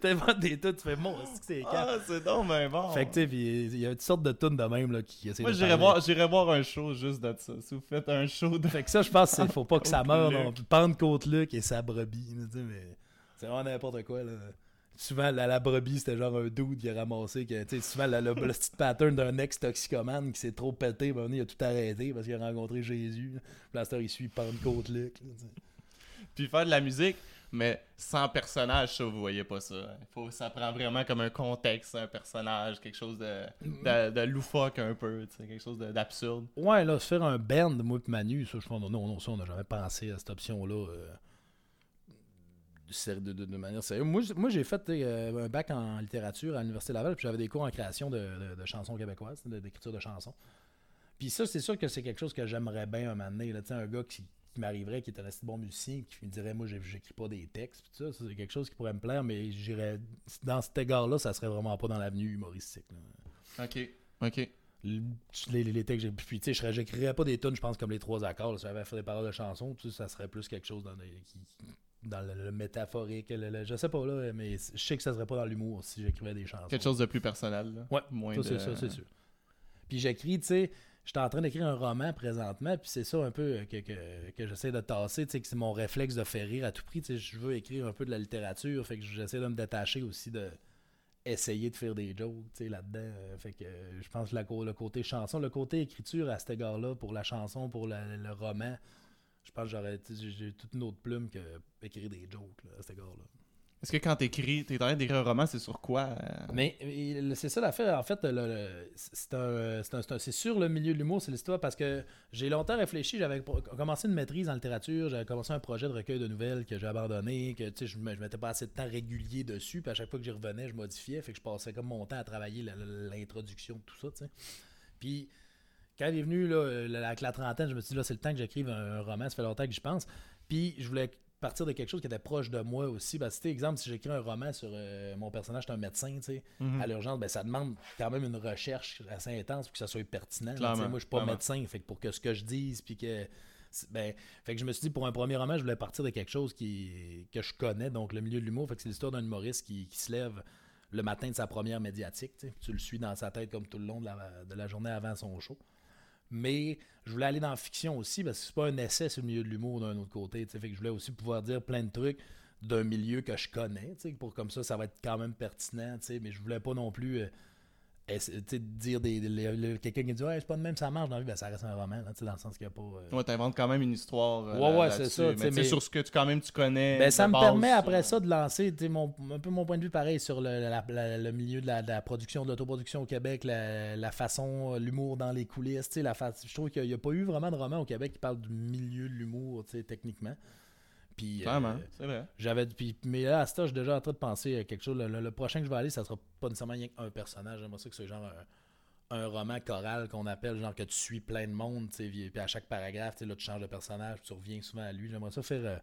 T'inventes des tunes, tu fais bon, c'est Ah, c'est donc mais bon. Fait que tu sais, il y a une sorte de tunes de même là, qui essaie Moi, j'irais voir, j'irais voir un show juste de ça. Si vous faites un show de. Fait que ça, je pense qu'il faut pas que ça meure. Pentecôte Luc et sa brebis. mais c'est vraiment n'importe quoi. là souvent la, la brebis c'était genre un dude qui a ramassé que, souvent le, petit pattern d'un ex toxicomane qui s'est trop pété ben, il a tout arrêté parce qu'il a rencontré Jésus. Blaster il suit Pentecôte Luc puis faire de la musique mais sans personnage ça vous voyez pas ça. Faut ça prend vraiment comme un contexte un personnage quelque chose de, de, de loufoque un peu quelque chose d'absurde. Ouais là se faire un band moi et Manu ça je pense non non ça on n'a jamais pensé à cette option là euh de, de, de, manière sérieuse. Moi, moi j'ai fait euh, un bac en littérature à l'Université Laval, puis j'avais des cours en création de, chansons québécoises, d'écriture de chansons. Puis ça, c'est sûr que c'est quelque chose que j'aimerais bien un moment donné. Là, un gars qui, m'arriverait, qui est un assez bon musicien, qui me dirait Moi, j'écris pas des textes, puis ça, c'est quelque chose qui pourrait me plaire, mais j'irais. Dans cet égard-là, ça serait vraiment pas dans l'avenue humoristique. Ok. Ok. Les, les, textes, puis tu sais, j'écrirais pas des tunes, je pense, comme les trois accords. si j'avais fait des paroles de chansons, ça serait plus quelque chose dans qui, dans le, métaphorique, je sais pas là, mais je sais que ça serait pas dans l'humour si j'écrivais des chansons. Quelque chose de plus personnel. Là. Ouais, Moins ça, c'est c'est sûr. Puis j'écris, tu sais, j'étais en train d'écrire un roman présentement, puis c'est ça un peu que, que, que j'essaie de tasser, tu sais, que c'est mon réflexe de faire rire à tout prix, tu sais, je veux écrire un peu de la littérature, fait que j'essaie de me détacher aussi de essayer de faire des jokes, tu sais, là-dedans, euh, fait que je pense que le côté chanson, le côté écriture à cet égard-là, pour la chanson, pour le roman, je pense que j'aurais j'ai toute une autre plume que écrire des jokes là, à cet égard-là. Est-ce que quand t'écris, t'es en train d'écrire un roman, c'est sur quoi euh? Mais c'est ça l'affaire. En fait, c'est sur le milieu de l'humour, c'est l'histoire parce que j'ai longtemps réfléchi. J'avais commencé une maîtrise en littérature, j'avais commencé un projet de recueil de nouvelles que j'ai abandonné, que je, je mettais pas assez de temps régulier dessus. Puis à chaque fois que j'y revenais, je modifiais. Fait que je passais comme mon temps à travailler l'introduction de tout ça. T'sais. Puis quand il est venu là, avec la trentaine, je me suis dit, là, c'est le temps que j'écrive un, roman. Ça fait longtemps que je pense. Puis, je voulais partir de quelque chose qui était proche de moi aussi. Ben, c'était exemple, si j'écris un roman sur euh, mon personnage, c'est un médecin, tu sais, mhm. à l'urgence, ben, ça demande quand même une recherche assez intense pour que ça soit pertinent. moi, je suis pas médecin, fait que pour que ce que je dise, puis que. Ben, fait que je me suis dit, pour un premier roman, je voulais partir de quelque chose qui, que je connais, donc le milieu de l'humour. Fait que c'est l'histoire d'un humoriste qui, qui se lève le matin de sa première médiatique. Tu le suis dans sa tête comme tout le long de la, journée avant son show. Mais je voulais aller dans la fiction aussi parce que c'est pas un essai sur le milieu de l'humour d'un autre côté. Fait que je voulais aussi pouvoir dire plein de trucs d'un milieu que je connais. Pour comme ça, ça va être quand même pertinent. Mais je voulais pas non plus. Euh, dire des, quelqu'un qui dit ouais c'est pas de même ça marche dans la vie ben ça reste un roman là, dans le sens qu'il n'y a pas euh... ouais t'inventes quand même une histoire euh, ouais ouais c'est ça mais, mais, sur ce que tu quand même tu connais ben, ça me permet après ça de lancer mon, un peu mon point de vue pareil sur le, le milieu de la, production de l'autoproduction au Québec la, façon l'humour dans les coulisses la je trouve qu'il n'y a, pas eu vraiment de roman au Québec qui parle du milieu de l'humour techniquement puis, euh, c'est vrai. J'avais, puis, mais là, à ce je suis déjà en train de penser à quelque chose. Le, prochain que je vais aller, ça sera pas nécessairement rien qu'un personnage. J'aimerais ça que c'est genre un, roman choral qu'on appelle, genre que tu suis plein de monde, puis à chaque paragraphe, là, tu changes de personnage, tu reviens souvent à lui. J'aimerais ça faire euh,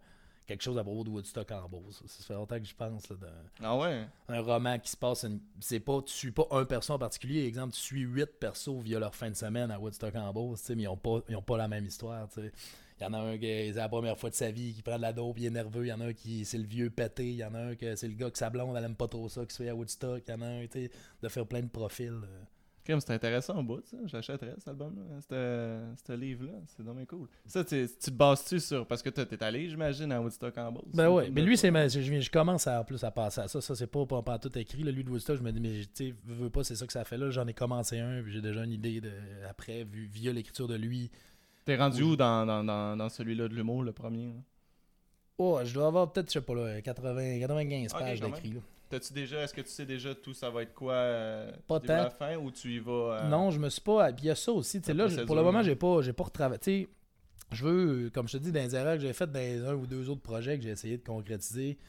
quelque chose à propos de Woodstock en Beauce. Ça fait longtemps que je pense. Là, ah ouais? Un roman qui se passe, c'est pas, tu suis pas un perso en particulier. Exemple, tu suis huit persos via leur fin de semaine à Woodstock en Beauce, mais ils ont pas, ils ont pas la même histoire. sais il y en a un qui c'est la première fois de sa vie qui prend de la dope, il est nerveux. Il y en a un qui c'est le vieux pété. Il y en a un que c'est le gars que sa blonde, elle aime pas trop ça, qui se fait à Woodstock. Il y en a un, tu sais, de faire plein de profils. Euh. Comme c'est intéressant au bout, ça. J'achèterais cet album, ce livre-là. C'est dommage cool. Ça, tu te bases-tu sur. Parce que tu es allé, j'imagine, à Woodstock en Beauce. Ben oui. Mais lui, c'est je, je commence à, en plus à passer à ça. Ça, c'est pas, pas, tout écrit. Lui de Woodstock, je me dis, mais tu veux pas, c'est ça que ça fait là. J'en ai commencé un, puis j'ai déjà une idée de, après, vu, via l'écriture de lui. T'es rendu où dans, dans, dans, dans celui-là de l'humour, le premier? Oh, je dois avoir peut-être, je sais pas, là, 80, 95 pages d'écrit. T'as-tu déjà, est-ce que tu sais déjà tout ça va être quoi euh, pas tant. à la fin ou tu y vas euh, Non, je me suis pas. il y a ça aussi. Là, pour le moment, j'ai pas, j'ai pas retravaillé. Je veux, comme je te dis, dans les erreurs que j'ai faites dans un ou deux autres projets que j'ai essayé de concrétiser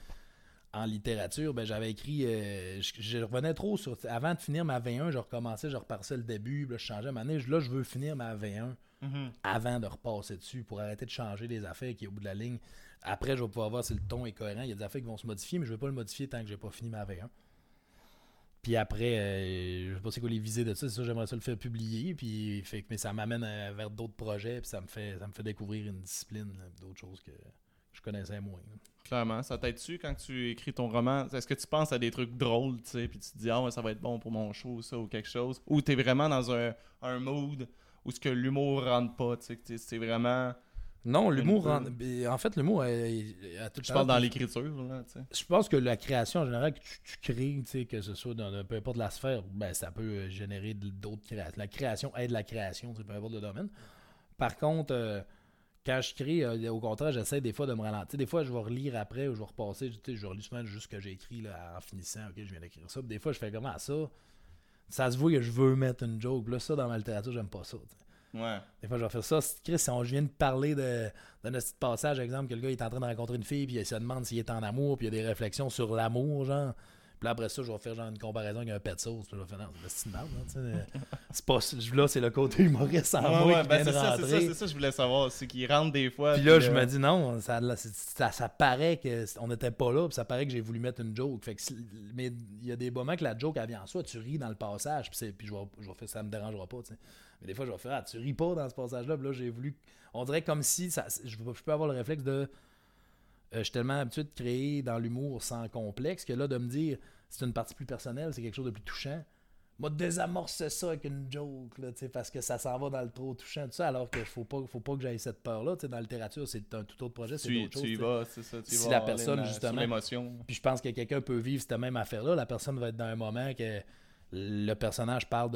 en littérature, ben j'avais écrit. Euh, je, revenais trop sur. Avant de finir ma V1, je recommençais, je repassais le début, là, je changeais ma année. Là, je veux finir ma V1 Mhm. avant de repasser dessus pour arrêter de changer les affaires qui est au bout de la ligne. Après, je vais pouvoir voir si le ton est cohérent. Il y a des affaires qui vont se modifier, mais je ne vais pas le modifier tant que j'ai pas fini ma V1. Puis après, euh, je sais pas c'est quoi les visées de ça, c'est ça, j'aimerais ça le faire publier. Puis, fait, mais ça m'amène euh, vers d'autres projets, puis ça me fait ça me fait découvrir une discipline, d'autres choses que je connaissais moins. Clairement, ça t'aide dessus quand tu écris ton roman? Est-ce que tu penses à des trucs drôles, tu sais, puis tu te dis, ah ça va être bon pour mon show, ça, ou quelque chose? Ou tu es vraiment dans un, un mood ou ce que l'humour rentre pas, tu sais, c'est vraiment... Non, l'humour rentre... En fait, l'humour a, tout Je parle dans l'écriture, là, tu sais. Je pense que la création, en général, que tu, crées, tu sais, que ce soit dans peu importe la sphère, ben, ça peut euh, générer d'autres créations. La création aide la création, peu importe le domaine. Par contre... Euh, quand je crée, euh, au contraire, j'essaie des fois de me ralentir. Des fois, je vais relire après ou je vais repasser. Je relis souvent juste ce que j'ai écrit là, en finissant. Ok, je viens d'écrire ça. des fois, je fais comment ça? Ça se voit que je veux mettre une joke. Là, ça, dans ma littérature, j'aime pas ça. Ouais. Des fois, je vais faire ça. Chris, si on vient de parler de, d'un petit passage, exemple, que le gars est en train de rencontrer une fille, puis il se demande s'il est en amour, puis il y a des réflexions sur l'amour, genre. Puis là, après ça, je vais faire genre une comparaison avec un pet sauce. Puis je vais faire, non, c'est mal, C'est pas. Là, c'est le côté humoriste en moi qui ben, vient de rentrer. C'est ça, c'est ça, je voulais savoir. C'est qu'il rentre des fois. Puis là, je me dis, non, ça, ça, ça paraît qu'on n'était pas là, puis ça paraît que j'ai voulu mettre une joke. Fait que, mais il y a des moments que la joke, elle vient en soi, tu ris dans le passage, puis, puis je, vais, je vais faire, ça me dérangera pas. Mais des fois, je vais faire, ah, tu ris pas dans ce passage-là, puis là, j'ai voulu. On dirait comme si ça, je, je peux avoir le réflexe de. Euh, je suis tellement habitué de créer dans l'humour sans complexe que là, de me dire c'est une partie plus personnelle, c'est quelque chose de plus touchant. Moi, désamorcer ça avec une joke, là, parce que ça s'en va dans le trop touchant, tout ça, alors qu'il faut pas, faut pas que j'aille cette peur-là. Dans la littérature, c'est un tout autre projet, c'est autre chose. Tu y vas, c'est ça. si la personne, justement. Puis je pense que quelqu'un peut vivre cette même affaire-là. La personne va être dans un moment que le personnage parle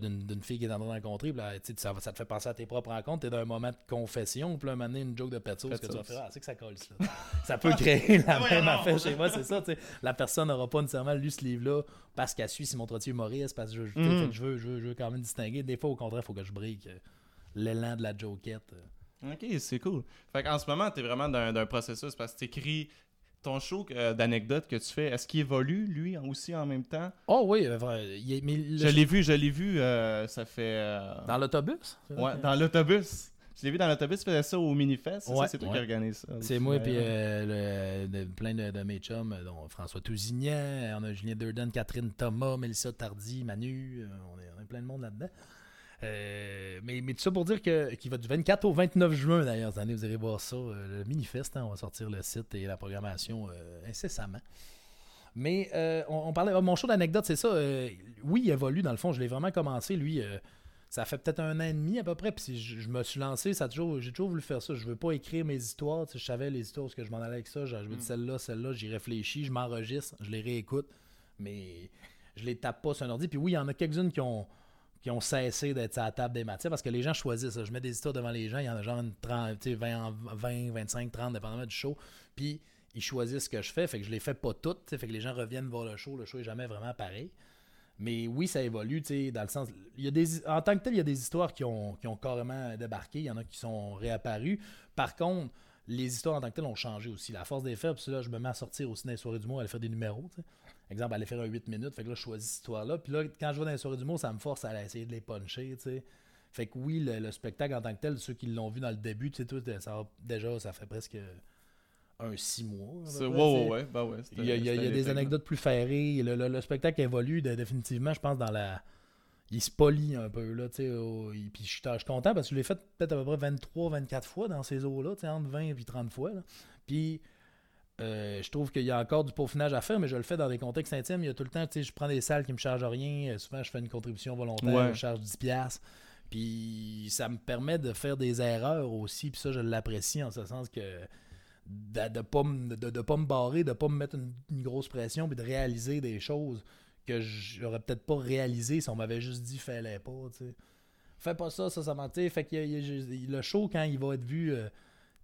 d'une fille qui est en train de rencontrer, ça, ça, te fait penser à tes propres rencontres, t'es dans un moment de confession, puis là, un une joke de petso, ce que tu vas faire, ah, c'est que ça colle, ça. ça peut créer la même affaire chez moi, c'est ça, La personne n'aura pas nécessairement lu ce livre-là parce qu'elle suit Simon Trottier humoriste, parce que je, mm-hmm. je, veux, je, veux, je veux quand même distinguer. Des fois, au contraire, il faut que je brique euh, l'élan de la jokette. Euh. Ok, c'est cool. Fait qu'en ce moment, t'es vraiment dans un processus parce que t'écris ton show euh, d'anecdotes que tu fais, est-ce qu'il évolue, lui, aussi en même temps? Oh oui, euh, je l'ai vu, je l'ai vu, euh, ça fait... Dans l'autobus? Ouais, dans l'autobus. Je l'ai vu dans l'autobus, tu faisais ça au Minifest, ouais, c'est toi qui organise ça. C'est moi et puis plein de, mes chums, dont François Tousignan, on a Julien Durden, Catherine Thomas, Mélissa Tardy, Manu, on, est, on est plein de monde là-dedans. Euh, mais, mais tout ça pour dire qu'il va du 24 au 29 juin d'ailleurs cette année, vous irez voir ça. Euh, le Minifest, hein, on va sortir le site et la programmation euh, incessamment. Mais euh, on, parlait. mon show d'anecdote, c'est ça. oui, il évolue dans le fond. Je l'ai vraiment commencé. Lui, ça fait peut-être un an et demi à peu près. Puis si je, je me suis lancé, ça a toujours, j'ai toujours voulu faire ça. Je veux pas écrire mes histoires. Tu sais, je savais les histoires parce que je m'en allais avec ça. Je, je me dis celle-là, celle-là, j'y réfléchis, je m'enregistre, je les réécoute. Mais je les tape pas sur un ordi. Puis oui, il y en a quelques-unes qui ont qui ont cessé d'être à la table des matières parce que les gens choisissent. Je mets des histoires devant les gens, il y en a genre une 30, tu sais, 20, en- 20, 25, 30, dépendamment du show. Puis ils choisissent ce que je fais, fait que je les fais pas toutes, fait que les gens reviennent voir le show, le show est jamais vraiment pareil. Mais oui, ça évolue, dans le sens. Il y a des, en tant que tel, il y a des histoires qui ont, qui ont carrément débarqué, il y en a qui sont réapparues. Par contre, les histoires en tant que telles ont changé aussi. La force des puis là, je me mets à sortir aussi dans les soirées d'humour, à aller faire des numéros. Exemple, aller faire un 8 minutes, fait que là, je choisis cette histoire-là. Puis là, quand je vais dans les soirées d'humour, ça me force à aller essayer de les puncher, tu sais. Fait que oui, le, le spectacle en tant que tel, ceux qui l'ont vu dans le début, tu sais, tout, ça va- déjà, ça fait presque un 6 mois. à peu C'est- près, Ouais, ouais, ouais. Ben ouais. Il y a, il y a- il y a c'était des anecdotes plus ferrées. Le, le- le spectacle évolue de- définitivement, je pense, dans la. Il se polie un peu, là, tu sais. Puis je suis je suis content parce que je l'ai fait peut-être à peu près 23, 24 fois dans ces eaux-là, tu sais, entre 20 et 30 fois. là. Puis euh, je trouve qu'il y a encore du peaufinage à faire, mais je le fais dans des contextes intimes. Il y a tout le temps, tu sais, je prends des salles qui me chargent rien. Euh, Souvent, je fais une contribution volontaire, Ouais. je charge 10$. piastres. Puis ça me permet de faire des erreurs aussi. Puis ça, je l'apprécie en ce sens que de ne pas, de, de pas me barrer, de pas me mettre une, une grosse pression, puis de réaliser des choses que j'aurais peut-être pas réalisé si on m'avait juste dit fais-les pas. Fais pas ça, ça, ça sais, Fait que le show, quand il va être vu, euh,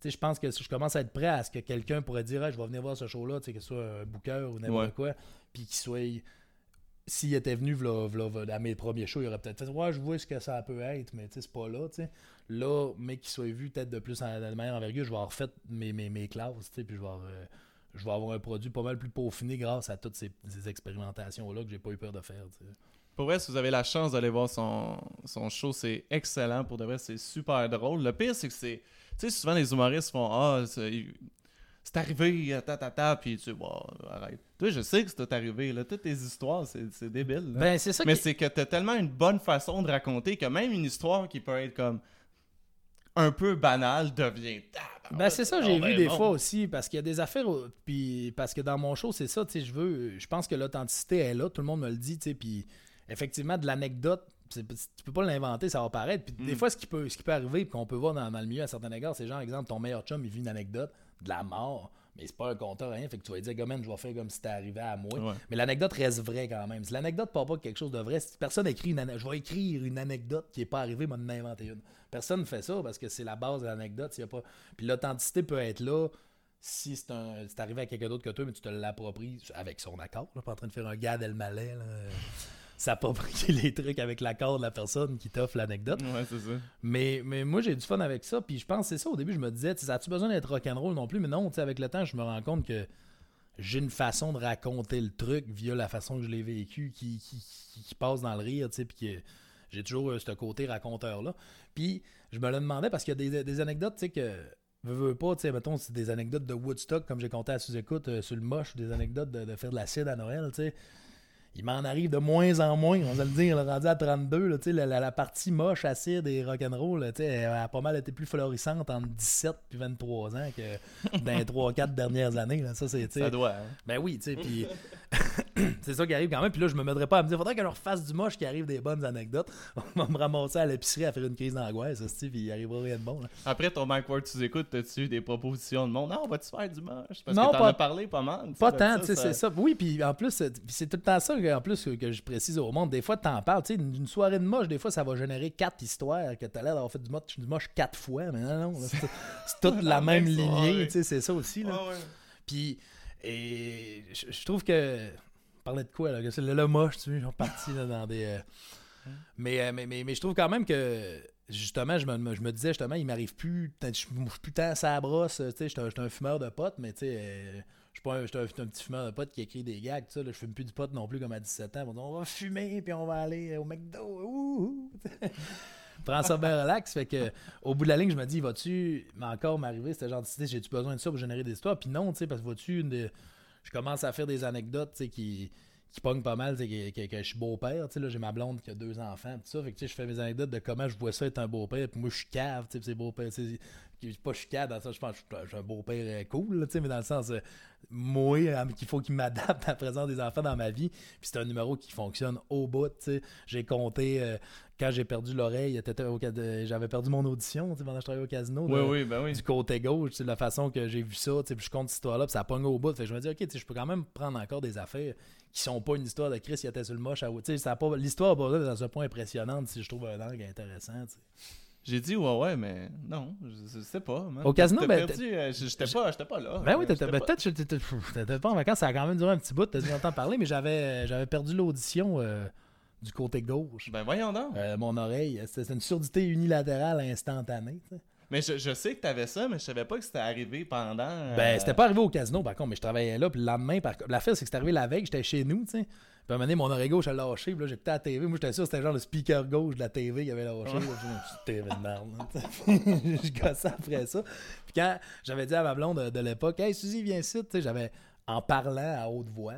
je pense que je commence à être prêt à ce que quelqu'un pourrait dire Hey, je vais venir voir ce show-là, que ce soit un booker ou n'importe Ouais. quoi, puis qu'il soit. S'il était venu v'là- v'là- v'là- à mes premiers shows, il aurait peut-être fait Ouais, je vois ce que ça peut être, mais c'est pas là, tu sais. Là, mais qu'il soit vu peut-être de plus en, de manière envergure, je vais avoir fait mes, mes, mes classes, puis je vais, avoir, euh, je vais avoir un produit pas mal plus peaufiné grâce à toutes ces, ces expérimentations-là que j'ai pas eu peur de faire, tu sais. Pour vrai, si vous avez la chance d'aller voir son, son show, c'est excellent. Pour de vrai, c'est super drôle. Le pire, c'est que c'est. Tu sais, souvent les humoristes font Ah, c'est arrivé, ta ta ta, puis tu bon, arrête. Toi, je sais que c'est arrivé, là. Toutes tes histoires, c'est débile. là. Ben, c'est ça Mais c'est que t'as tellement une bonne façon de raconter que même une histoire qui peut être comme un peu banale devient. Ben c'est ça, j'ai vu ben des bon. fois aussi, parce qu'il y a des affaires, puis parce que dans mon show, c'est ça, tu sais, je veux, je pense que l'authenticité est là, tout le monde me le dit, tu sais, puis effectivement, de l'anecdote, tu peux pas l'inventer, ça va paraître, puis des Mm. fois, ce qui peut, ce qui peut arriver, puis qu'on peut voir dans, dans le milieu à certains égards, c'est genre, exemple, ton meilleur chum, il vit une anecdote, de la mort, mais c'est pas un conteur, rien, fait que tu vas lui dire, gomme, je vais faire comme si c'était arrivé à moi, Ouais. mais l'anecdote reste vraie quand même. Si l'anecdote part pas de quelque chose de vrai, si personne écrit une anecdote, je vais écrire une anecdote qui est pas arrivée, moi, de m'inventer une. Personne ne fait ça parce que c'est la base de l'anecdote. s'il y a pas... Puis l'authenticité peut être là si c'est un... c'est arrivé à quelqu'un d'autre que toi, mais tu te l'appropries avec son accord. Là, pas en train de faire un gars d'Elmalais. là. S'approprier les trucs avec l'accord de la personne qui t'offre l'anecdote. Ouais, c'est ça. Mais, mais moi, j'ai du fun avec ça. Puis je pense que c'est ça. Au début, je me disais, sais, as-tu besoin d'être rock'n'roll non plus? Mais non, avec le temps, je me rends compte que j'ai une façon de raconter le truc via la façon que je l'ai vécu qui, qui, qui- qui passe dans le rire, tu puis que j'ai toujours euh, ce côté raconteur-là. Puis je me le demandais parce qu'il y a des, des anecdotes, tu sais, que veux, veux pas, tu sais, mettons, c'est des anecdotes de Woodstock, comme j'ai compté à sous-écoute euh, sur le moche, ou des anecdotes de, de faire de l'acide à Noël, tu sais. Il m'en arrive de moins en moins, on va le dire, rendu à 32, là, la, la- la partie moche, acide et rock'n'roll, là, elle a pas mal été plus florissante entre 17 et 23 ans que dans les 3-4 dernières années. Là. Ça, c'est, Ça doit. hein. ben oui, tu sais, puis c'est ça qui arrive quand même. Puis là, je me mettrais pas à me dire, faudrait que je refasse du moche qui arrive des bonnes anecdotes. On va me ramasser à l'épicerie à faire une crise d'angoisse, puis il arrivera rien de bon. là. Après ton Mike Ward, tu écoutes, t'as-tu eu des propositions de monde? Non, on va-tu faire du moche? Parce Non, que t'en pas- as parlé pas mal. Pas tant, ça. c'est ça. Oui, puis en plus, c'est tout le temps ça en plus, que- que je précise au monde. Des fois, t'en parles, tu sais, une une soirée de moche, des fois, ça va générer quatre histoires que t'as l'air d'avoir fait du moche, du moche quatre fois. Mais non, non, c'est toute la, La même même lignée, tu sais, c'est ça aussi. Là. Ouais. Puis, et je, je trouve que. On parlait de quoi, là que C'est le, le moche, tu sais, ils sont partis là, dans des. euh, mais, euh, mais, mais, mais je trouve quand même que. Justement, je me, je me disais, justement, il m'arrive plus. Je suis je suis plus tant à brosse, tu sais, j'étais un, j'étais un fumeur de potes, mais tu sais. euh, je suis pas un, un, petit fumeur de potes qui écrit des gags, sais, là, je fume plus du pot non plus comme à 17 ans. On va fumer, puis on va aller au McDo. Prends ça bien relax. Fait que, au bout de la ligne, je me dis, vas-tu encore m'arriver cette gentillité? J'ai-tu besoin de ça pour générer des histoires? Puis non, tu sais, parce que une de- je commence à faire des anecdotes, tu sais, qui, qui pas mal, que, que- que je suis beau-père. tu sais, J'ai ma blonde qui a deux enfants, tout ça. Fait que je fais mes anecdotes de comment je vois ça être un beau-père. Puis moi, je suis cave, tu sais, c'est beau-père. Qui- Pas cave, dans sens, je pense que je suis- je suis un beau-père euh, cool, là, mais dans le sens, euh, moi, euh, qu'il faut qu'il m'adapte à la présence des enfants dans ma vie. Puis c'est un numéro qui fonctionne au bout. J'ai compté, euh, quand j'ai perdu l'oreille, j'avais perdu mon audition, pendant que je travaillais au casino. Oui, là oui, ben oui. du côté gauche, c'est la façon que j'ai vu ça, puis je compte cette histoire-là, puis ça pogne au bout. Fait que je me dis, ok, je peux quand même prendre encore des affaires qui sont pas une histoire de Chris qui était sur le moche à ça L'histoire dans un point impressionnante si je trouve un angle intéressant. J'ai dit ouais, ouais, mais non, je, je sais pas. man. Au casino, ben, euh, j'étais pas, j'étais pas là. Ben oui, t'étais- ben, peut-être t'étais pas en vacances, ça a quand même duré un petit bout, t'as dû entendre parler, mais j'avais j'avais perdu l'audition euh, du côté gauche. Ben voyons donc. Euh, mon oreille, c'était une surdité unilatérale instantanée. Mais je, je sais que t'avais ça, mais je savais pas que c'était arrivé pendant. euh, Ben, c'était pas arrivé au casino, par contre, mais je travaillais là, puis le lendemain, par... l'affaire, c'est que c'est arrivé la veille, j'étais chez nous, tu sais. Puis à un moment donné, mon oreille gauche a lâché, puis là, j'écoutais la TV. Moi, j'étais sûr que c'était genre le speaker gauche de la TV qui avait lâché. là. Je me suis de merde, sais. Je gossais après ça. Puis quand j'avais dit à ma blonde de, de l'époque, Hey, Suzy, viens ici, tu sais, j'avais, en parlant à haute voix,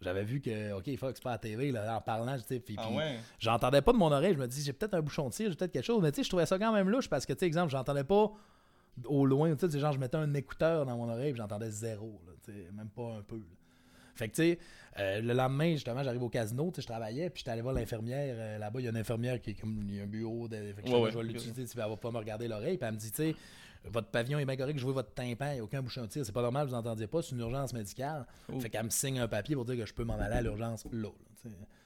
j'avais vu que, OK, il faut que c'est pas à la TV, là, en parlant, tu sais, puis, Ah ouais? j'entendais pas de mon oreille. Je me dis, j'ai peut-être un bouchon de cire, j'ai peut-être quelque chose. Mais tu sais, je trouvais ça quand même louche parce que, tu sais, exemple, j'entendais pas au loin. Tu sais, genre, je mettais un écouteur dans mon oreille et j'entendais zéro. là, même pas un peu. là. Fait que, tu sais, euh, le lendemain, justement, j'arrive au casino, tu sais, je travaillais, puis j'étais allé voir l'infirmière. euh, Là-bas, il y a une infirmière qui est comme, il y a un bureau. De, fait que je, Ouais, ouais. je vais l'utiliser, elle va pas me regarder l'oreille. Puis elle me dit, tu sais, votre pavillon est bien correct, je vois votre tympan, il n'y a aucun bouchon de tir, c'est pas normal, vous n'entendiez pas, c'est une urgence médicale. Oh. Fait qu'elle me signe un papier pour dire que je peux m'en aller à l'urgence là.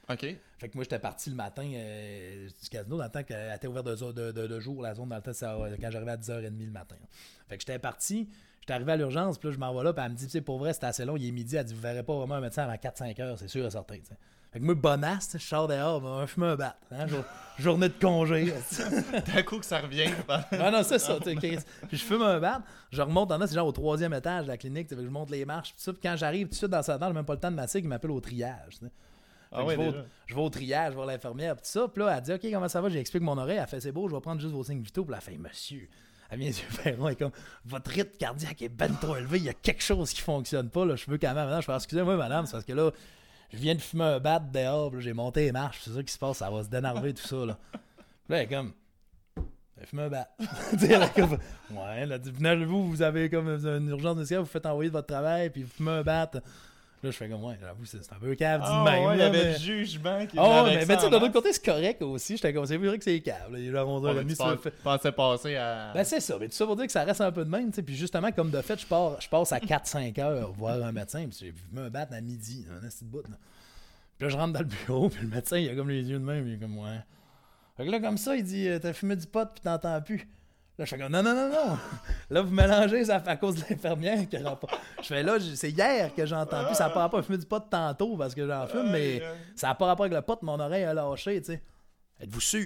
Ok. Fait que moi, j'étais parti le matin euh, du casino dans le temps qu'elle était ouverte de, de, de- de jour, la zone dans le temps, ça- quand j'arrivais à 10h30 le matin. Fait que j'étais parti, j'étais arrivé à l'urgence, puis là, je m'en vais là, puis elle me dit, tu sais, pour vrai, c'était assez long, il est midi, elle dit, vous verrez pas vraiment un médecin avant 4-5 heures, c'est sûr et certain. Fait que moi, bonasse, je sors dehors, ben, un bat, hein, jour- journée de congé. D'un coup que ça revient. Ah non, c'est ça. tu sais, Chris. Puis je fume un bat, je remonte en c'est genre au troisième étage de la clinique, tu sais, fait que je monte les marches, puis ça. Puis quand j'arrive tout de suite dans sa tente, j'ai même pas le temps de masser, il m'appelle au triage. ah ouais, je, vais au, je vais au triage, je vais voir l'infirmière, puis tout ça. Puis là, elle dit Ok, comment ça va? J'explique mon oreille. Elle fait C'est beau, je vais prendre juste vos signes vitaux. Puis elle fait Monsieur. Est comme Votre rythme cardiaque est ben trop élevé, il y a quelque chose qui fonctionne pas. Là. Je veux quand même. Maintenant, je fais Excusez-moi, madame, c'est parce que là, je viens de fumer un bat dehors, là, j'ai monté les marches, c'est ça qui se passe, ça va se dénerver, tout ça. Là, là elle est comme. Elle fume un bat. Ouais, dit, venez, vous, vous avez comme une urgence médicale, vous faites envoyer de votre travail, puis vous fumez un bat. Là, je fais comme, ouais, j'avoue, c'est c'est un peu cave dit de Ah même. ouais, il y là, avait mais- le jugement qui avec mais, mais tu sais, de l'autre côté, c'est correct aussi. J'étais comme, c'est vrai que c'est cave. là. Genre, on mais mis sur pensais passer à. Ben, c'est ça. Mais tout ça pour dire que ça reste un peu de même. tu sais. Puis justement, comme de fait, je, pars, je passe à 4-5 heures voir un médecin. Puis j'ai vu me battre à midi. Un petit bout. Là. Puis là, je rentre dans le bureau. Puis le médecin, il a comme les yeux de même. Il est comme, ouais. Fait que là, comme ça, il dit, euh, t'as fumé du pot, puis t'entends plus. Là, je fais comme, non, non, non, non. Là, vous mélangez, ça fait à cause de l'infirmière qui pas. Je fais là, c'est hier que j'entends plus. Ça n'a pas fumer du pot tantôt parce que j'en fume, mais ça n'a pas rapport avec le pot. Mon oreille a lâché, tu sais. Êtes-vous sûr?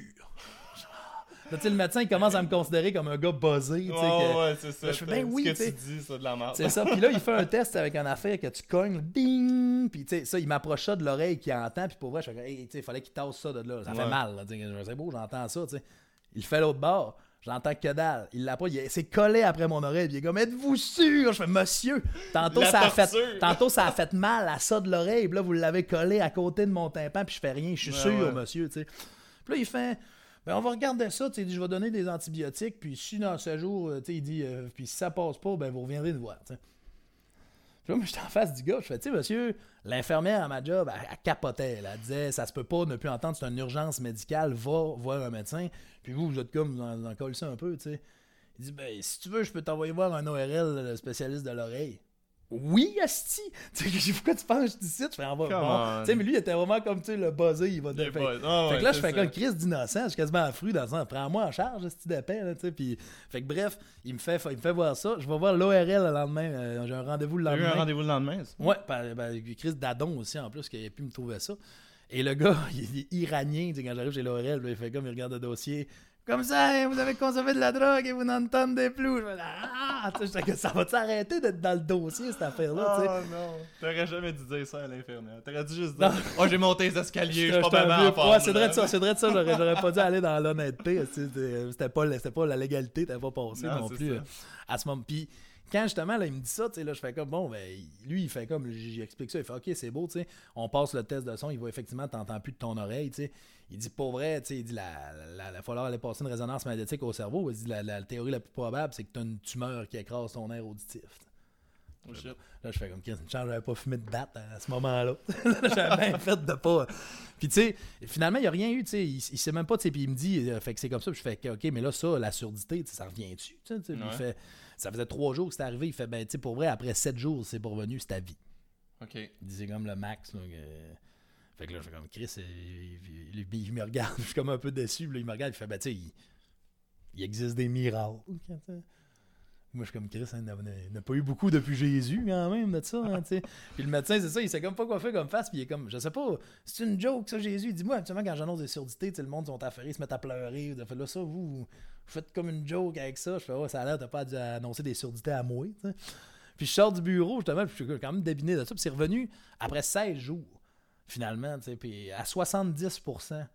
Là, tu sais, le médecin, il commence à me considérer comme un gars buzzé, sais. Ouais, que- ouais, c'est ça. je fais, ben Ce oui, que tu dis, ça de la merde. c'est ça. Puis là, il fait un test avec une affaire que tu cognes, ding! Puis tu sais, ça, il m'approche ça de l'oreille qu'il entend. Puis pour vrai, je fais, comme, hey, tu sais, il fallait qu'il tasse ça de là. Ça fait mal. là. C'est beau, j'entends ça, tu sais. Il fait l'autre bord. J'entends que dalle. Il l'a pas. Il s'est collé après mon oreille. Puis il est comme, êtes-vous sûr? Je fais, monsieur, tantôt ça, a fait, tantôt ça a fait mal à ça de l'oreille. Puis là, vous l'avez collé à côté de mon tympan. Puis je fais rien. Je suis Ouais, sûr, ouais. monsieur. Puis là, il fait. Ben, on va regarder ça, tu sais, il dit, je vais donner des antibiotiques, puis si dans ce jour, euh, il dit, euh, puis si ça passe pas, ben vous reviendrez nous voir, tu sais. Puis là, moi, j'étais en face du gars, je fais, tu sais, monsieur, l'infirmière à ma job, elle, elle capotait, elle, elle disait, ça se peut pas ne plus entendre, c'est une urgence médicale, va voir un médecin, puis vous, vous êtes comme, vous en, vous en collez ça un peu, tu sais. Il dit, ben, si tu veux, je peux t'envoyer voir un ORL, le spécialiste de l'oreille. Oui, Asti! Tu sais, pourquoi tu penses que je fais, en bon. on. Tu sais, mais lui, il était vraiment comme, tu sais, le buzzé, il va fait- pas- Ah fait ouais, que là, je fais comme crise d'innocent, je suis quasiment affru dans le sens, prends-moi en charge, d'épais, là, tu sais. Puis, fait que bref, il me fait, il me fait voir ça. Je vais voir l'ORL le lendemain. euh, J'ai un rendez-vous le T'as eu un lendemain. rendez-vous le lendemain, ça? Ouais, ben, ben, Chris Dadon aussi, en plus, qu'il a pu me trouver ça. Et le gars, il est iranien, tu sais, quand j'arrive chez l'ORL, il fait comme, il regarde le dossier. Comme ça, hein, vous avez consommé de la drogue et vous n'entendez plus. Je fais, ah, tu sais, j'étais comme, ça va t'arrêter d'être dans le dossier, cette affaire-là. Oh non, t'aurais jamais dû dire ça à l'infirmière. T'aurais dû juste Non. dire Oh, j'ai monté les escaliers, je suis pas en forme. Ouais, c'est vrai de ça, c'est vrai de ça. J'aurais, j'aurais pas dû aller dans l'honnêteté. C'était pas, c'était pas la légalité, t'avais pas passé non, plus ça. euh, à ce moment. Puis, quand justement, là, il me dit ça, tu sais, là, je fais comme, bon, ben, lui, il fait comme, j'explique ça, il fait, ok, c'est beau, tu sais, on passe le test de son, il va effectivement, t'entends plus de ton oreille, tu sais. Il dit, pas vrai, tu sais, il dit, la, la, la, falloir aller passer une résonance magnétique au cerveau. Il dit, la, la théorie la plus probable, c'est que tu as une tumeur qui écrase ton air auditif. Oh, shit. Là, je fais comme, une chance, j'avais pas fumé de date à ce moment-là. j'avais bien fait de pas. Puis, tu sais, finalement, il n'y a rien eu, tu sais. Il, il sait même pas, tu sais. Puis, il me dit, euh, fait que c'est comme ça. Puis, je fais, OK, mais là, ça, la surdité, ça revient-tu? Tu sais, Puis il Ouais. fait, ça faisait trois jours que c'était arrivé. Il fait, ben, tu sais, pour vrai, après sept jours, c'est pas revenu, c'est ta vie. Ok. Il disait comme le max. Là, que- Fait que là, je fais comme Chris, il, il- il me regarde. Je suis comme un peu déçu. puis Là, il me regarde. Il fait, ben, tu sais, il, il existe des miracles. Moi, je suis comme Chris, hein, il n'y en a- il n'y en a pas eu beaucoup depuis Jésus, quand même, de ça. hein, puis le médecin, c'est ça, il sait comme pas quoi faire comme face. Puis il est comme, je sais pas, c'est une joke, ça, Jésus. Dis-moi, habituellement, quand j'annonce des surdités, le monde sont affairés, ils se mettent à pleurer. Fait là, ça, vous, vous faites comme une joke avec ça. Je fais, ouais, ça a l'air, t'as pas dû annoncer des surdités à moi. Puis je sors du bureau, justement, puis je suis quand même débiné de ça. Puis c'est revenu après 16 jours, finalement, puis à 70%.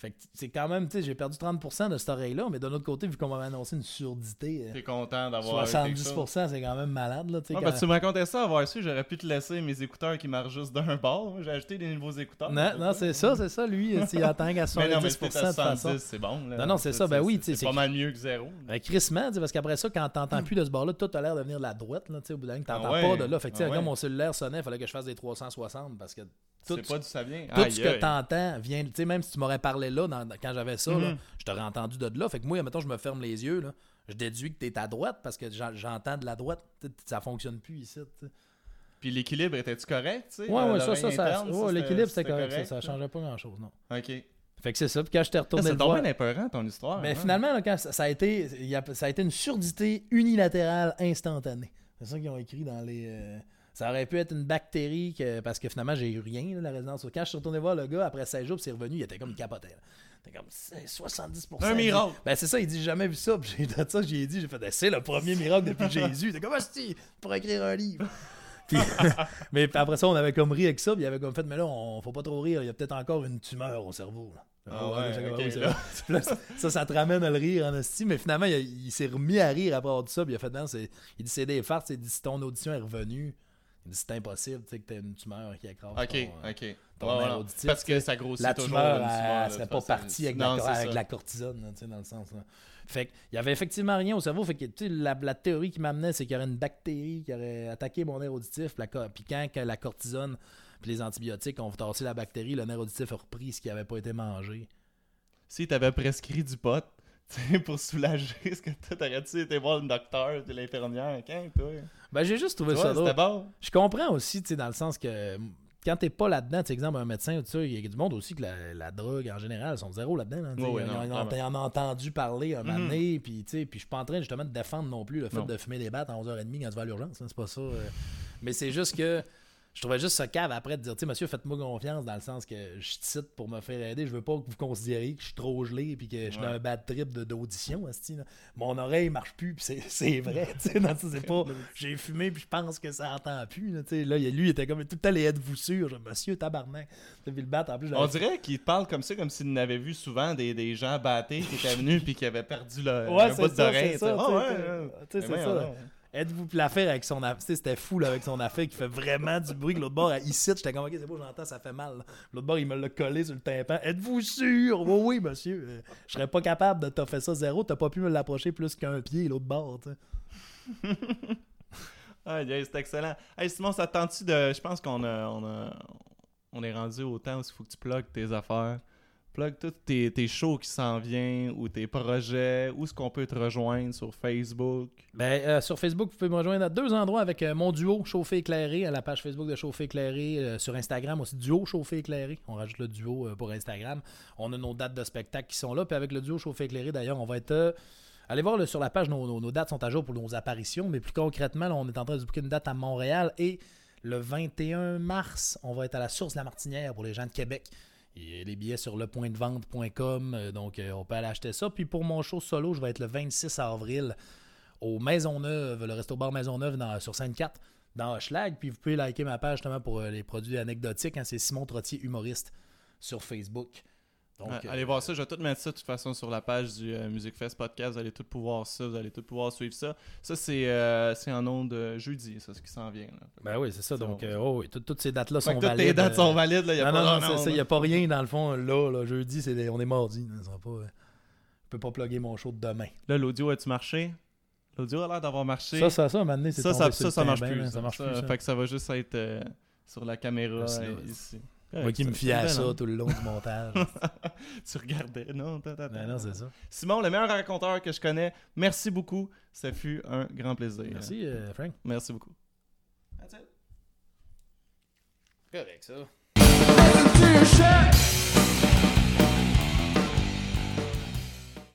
Fait que c'est quand même, tu sais, j'ai perdu 30% de cette oreille-là, mais d'un autre côté, vu qu'on m'avait annoncé une surdité, euh, T'es content d'avoir. eu quelque chose. 70%, c'est quand même malade, là, tu sais. Ouais, quand- tu me racontais ça avoir su, j'aurais pu te laisser mes écouteurs qui marchent juste d'un bord. J'ai acheté des nouveaux écouteurs. Non, non, c'est ça, c'est ça, lui, il attend qu'à 70% Mais non, mais si t'es de à toute façon. 70, c'est bon. Là. Non, non, c'est ça, ben oui, tu sais, C'est pas mal mieux que zéro. Ben, crissement, parce qu'après ça, quand t'entends plus de ce bord-là, tout a l'air de venir de la droite, là, tu sais, au bout d'un moment, t'entends Ah ouais, pas de là. Fait que, tu sais, ah ouais. mon cellulaire sonnait, il fallait que je fasse des 360 parce que tout, C'est pas d'où ça vient. tout ce que t'entends vient, tu sais, même si tu m'aurais parlé là, dans- quand j'avais ça, là, Mhm. je t'aurais entendu de là. Fait que moi, mettons, je me ferme les yeux, là, je déduis que t'es à droite parce que j'en- j'entends de la droite. Tu sais, Ça fonctionne plus ici. Puis l'équilibre, était-tu correct, sais? Ouais, ouais, ça, ça, ça, ouais, l'équilibre, c'était correct, ça, correct, ça changeait pas grand-chose, non. Ok. Fait que c'est ça, puis quand j'étais retourné C'est tombé épeurant, ton histoire. Mais hein? finalement, là, quand ça, ça a été, il y a- ça a été une surdité unilatérale instantanée. C'est ça qu'ils ont écrit dans les. euh, ça aurait pu être une bactérie que- parce que finalement j'ai eu rien là, la résidence. Quand je suis retourné voir le gars après 16 jours, puis c'est revenu, il était comme capoté. C'était comme c'est 70%. Un miracle. Ben c'est ça, il dit j'ai jamais vu ça. Puis j'ai dit ça, j'ai dit, j'ai fait Ben, c'est le premier miracle depuis Jésus. Était comme si pour écrire un livre. Puis- mais après ça, on avait comme ri avec ça, puis il avait comme fait, mais là, on faut pas trop rire, il y a peut-être encore une tumeur au cerveau. là. Ah ouais, là. ça, ça te ramène à le rire en esti, mais finalement, il, s'est remis à rire après avoir dit ça, puis il a fait, non, il dit, c'est des farces, il dit, si ton audition est revenue, il dit, c'est impossible, tu sais, que t'aies une tumeur qui accroche Ok, ton, euh, ok. ton Ouais, nerf auditif, Parce tu que ça grossit la toujours. tumeur, une tumeur, elle serait pas partie avec, Non, la, avec la cortisone, là, tu dans le sens. là. Fait qu'il y avait effectivement rien au cerveau. Fait que, tu la, la théorie qui m'amenait, c'est qu'il y aurait une bactérie qui aurait attaqué mon nerf auditif. Puis, la puis quand que la cortisone puis les antibiotiques ont tassé la bactérie, le nerf auditif a repris ce qui avait pas été mangé. Si t'avais prescrit du pot, tu pour soulager, est-ce que toi, t'aurais-tu été voir le docteur puis l'infirmière? Quand, toi? Ben, j'ai juste trouvé Tu ça drôle. bon. Je comprends aussi, tu sais, dans le sens que mm, quand t'es pas là-dedans, tu exemple, un médecin ou ça, il y a du monde aussi que la, la drogue, en général, sont zéro là-dedans. tu Ils non, en- ils ils ont entendu parler un moment Mhm. donné, puis tu sais, puis je suis pas en train justement de défendre non plus le fait Non. de fumer des battes à 11h30 quand tu vas à l'urgence, hein, c'est pas ça. euh. Mais c'est juste que je trouvais juste ça cave après de dire, tu sais, monsieur, faites-moi confiance dans le sens que je cite pour me faire aider, je veux pas que vous considériez que je suis trop gelé puis que je suis Ouais. dans un bad trip d'audition. Mon oreille marche plus, puis c'est- vrai, c'est pas j'ai fumé puis je pense que ça entend plus. Là, là lui, il était comme tout le temps, êtes-vous sûr? Je, Monsieur tabarnak. Le bat, en plus, On dirait qu'il parle comme ça, comme s'il n'avait vu souvent des, des gens battés qui étaient venus puis qui avaient perdu le, Ouais, bout d'oreille. c'est ouais, ça. Êtes-vous l'affaire avec son affaire? C'était fou là, avec son affaire qui fait vraiment du bruit. L'autre bord, il cite, j'étais ok, c'est beau, j'entends, ça fait mal. L'autre bord, il me l'a collé sur le tympan. Êtes-vous sûr? Oui, oui, monsieur. Euh, Je serais pas capable de fait ça zéro. T'as pas pu me l'approcher plus qu'un pied, l'autre bord, tu. Ah, c'est excellent. Hey, Simon, ça te tente-tu de. Je pense qu'on a, on a- on est rendu au temps où il faut que tu plugues tes affaires. Plug tous tes, tes shows qui s'en viennent ou tes projets. Où est-ce qu'on peut te rejoindre sur Facebook? Ben, euh, sur Facebook, vous pouvez me rejoindre à deux endroits avec euh, mon duo Chauffé Éclairé, à la page Facebook de Chauffé Éclairé, euh, sur Instagram aussi, duo Chauffé Éclairé. On rajoute le duo pour Instagram. On a nos dates de spectacle qui sont là. Puis avec le duo Chauffé Éclairé, d'ailleurs, on va être. allez voir sur la page, nos, dates sont à jour pour nos apparitions. Mais plus concrètement, on est en train de booker une date à Montréal. Et le 21 mars, on va être à la Source de la Martinière pour les gens de Québec. Et les billets sur lepointdevente.com, euh, donc euh, on peut aller acheter ça. Puis pour mon show solo, je vais être le 26 avril au Maisonneuve, le resto bar Maisonneuve dans, sur Sainte-4, dans Hochelag. Puis vous pouvez liker ma page justement pour euh, les produits anecdotiques. hein, c'est Simon Trottier, humoriste, sur Facebook. Donc, Ouais, euh, allez voir ça, je vais tout mettre ça de toute façon sur la page du euh, Music Fest Podcast. Vous allez tout pouvoir ça, vous allez tout pouvoir suivre ça. Ça, c'est euh, c'est en ondes de jeudi, ça, ce qui s'en vient. Là. Ben oui, c'est ça. Donc, euh, oh, oui, tout- toutes ces dates-là sont que toutes valides. tes dates euh, sont valides, là. Y a non, pas non. Il n'y a pas rien dans le fond. Là, là jeudi, c'est des- on est mardi. là, ça pas, euh, je peux pas plugger mon show de demain. Là, l'audio a-tu marché? L'audio a l'air d'avoir marché. Ça, ça, ça, maintenant, c'est ça, ça, sur ça, ça marche plus. Ça marche plus. ça. Fait que ça va juste être euh, sur la caméra Ah, Moi qui me fiais à ça tout le long du montage. tu regardais. Non. Ben non, c'est ça. Simon, le meilleur raconteur que je connais, merci beaucoup. Ça fut un grand plaisir. Merci, euh, Frank. Merci beaucoup. That's it. Correct, ça.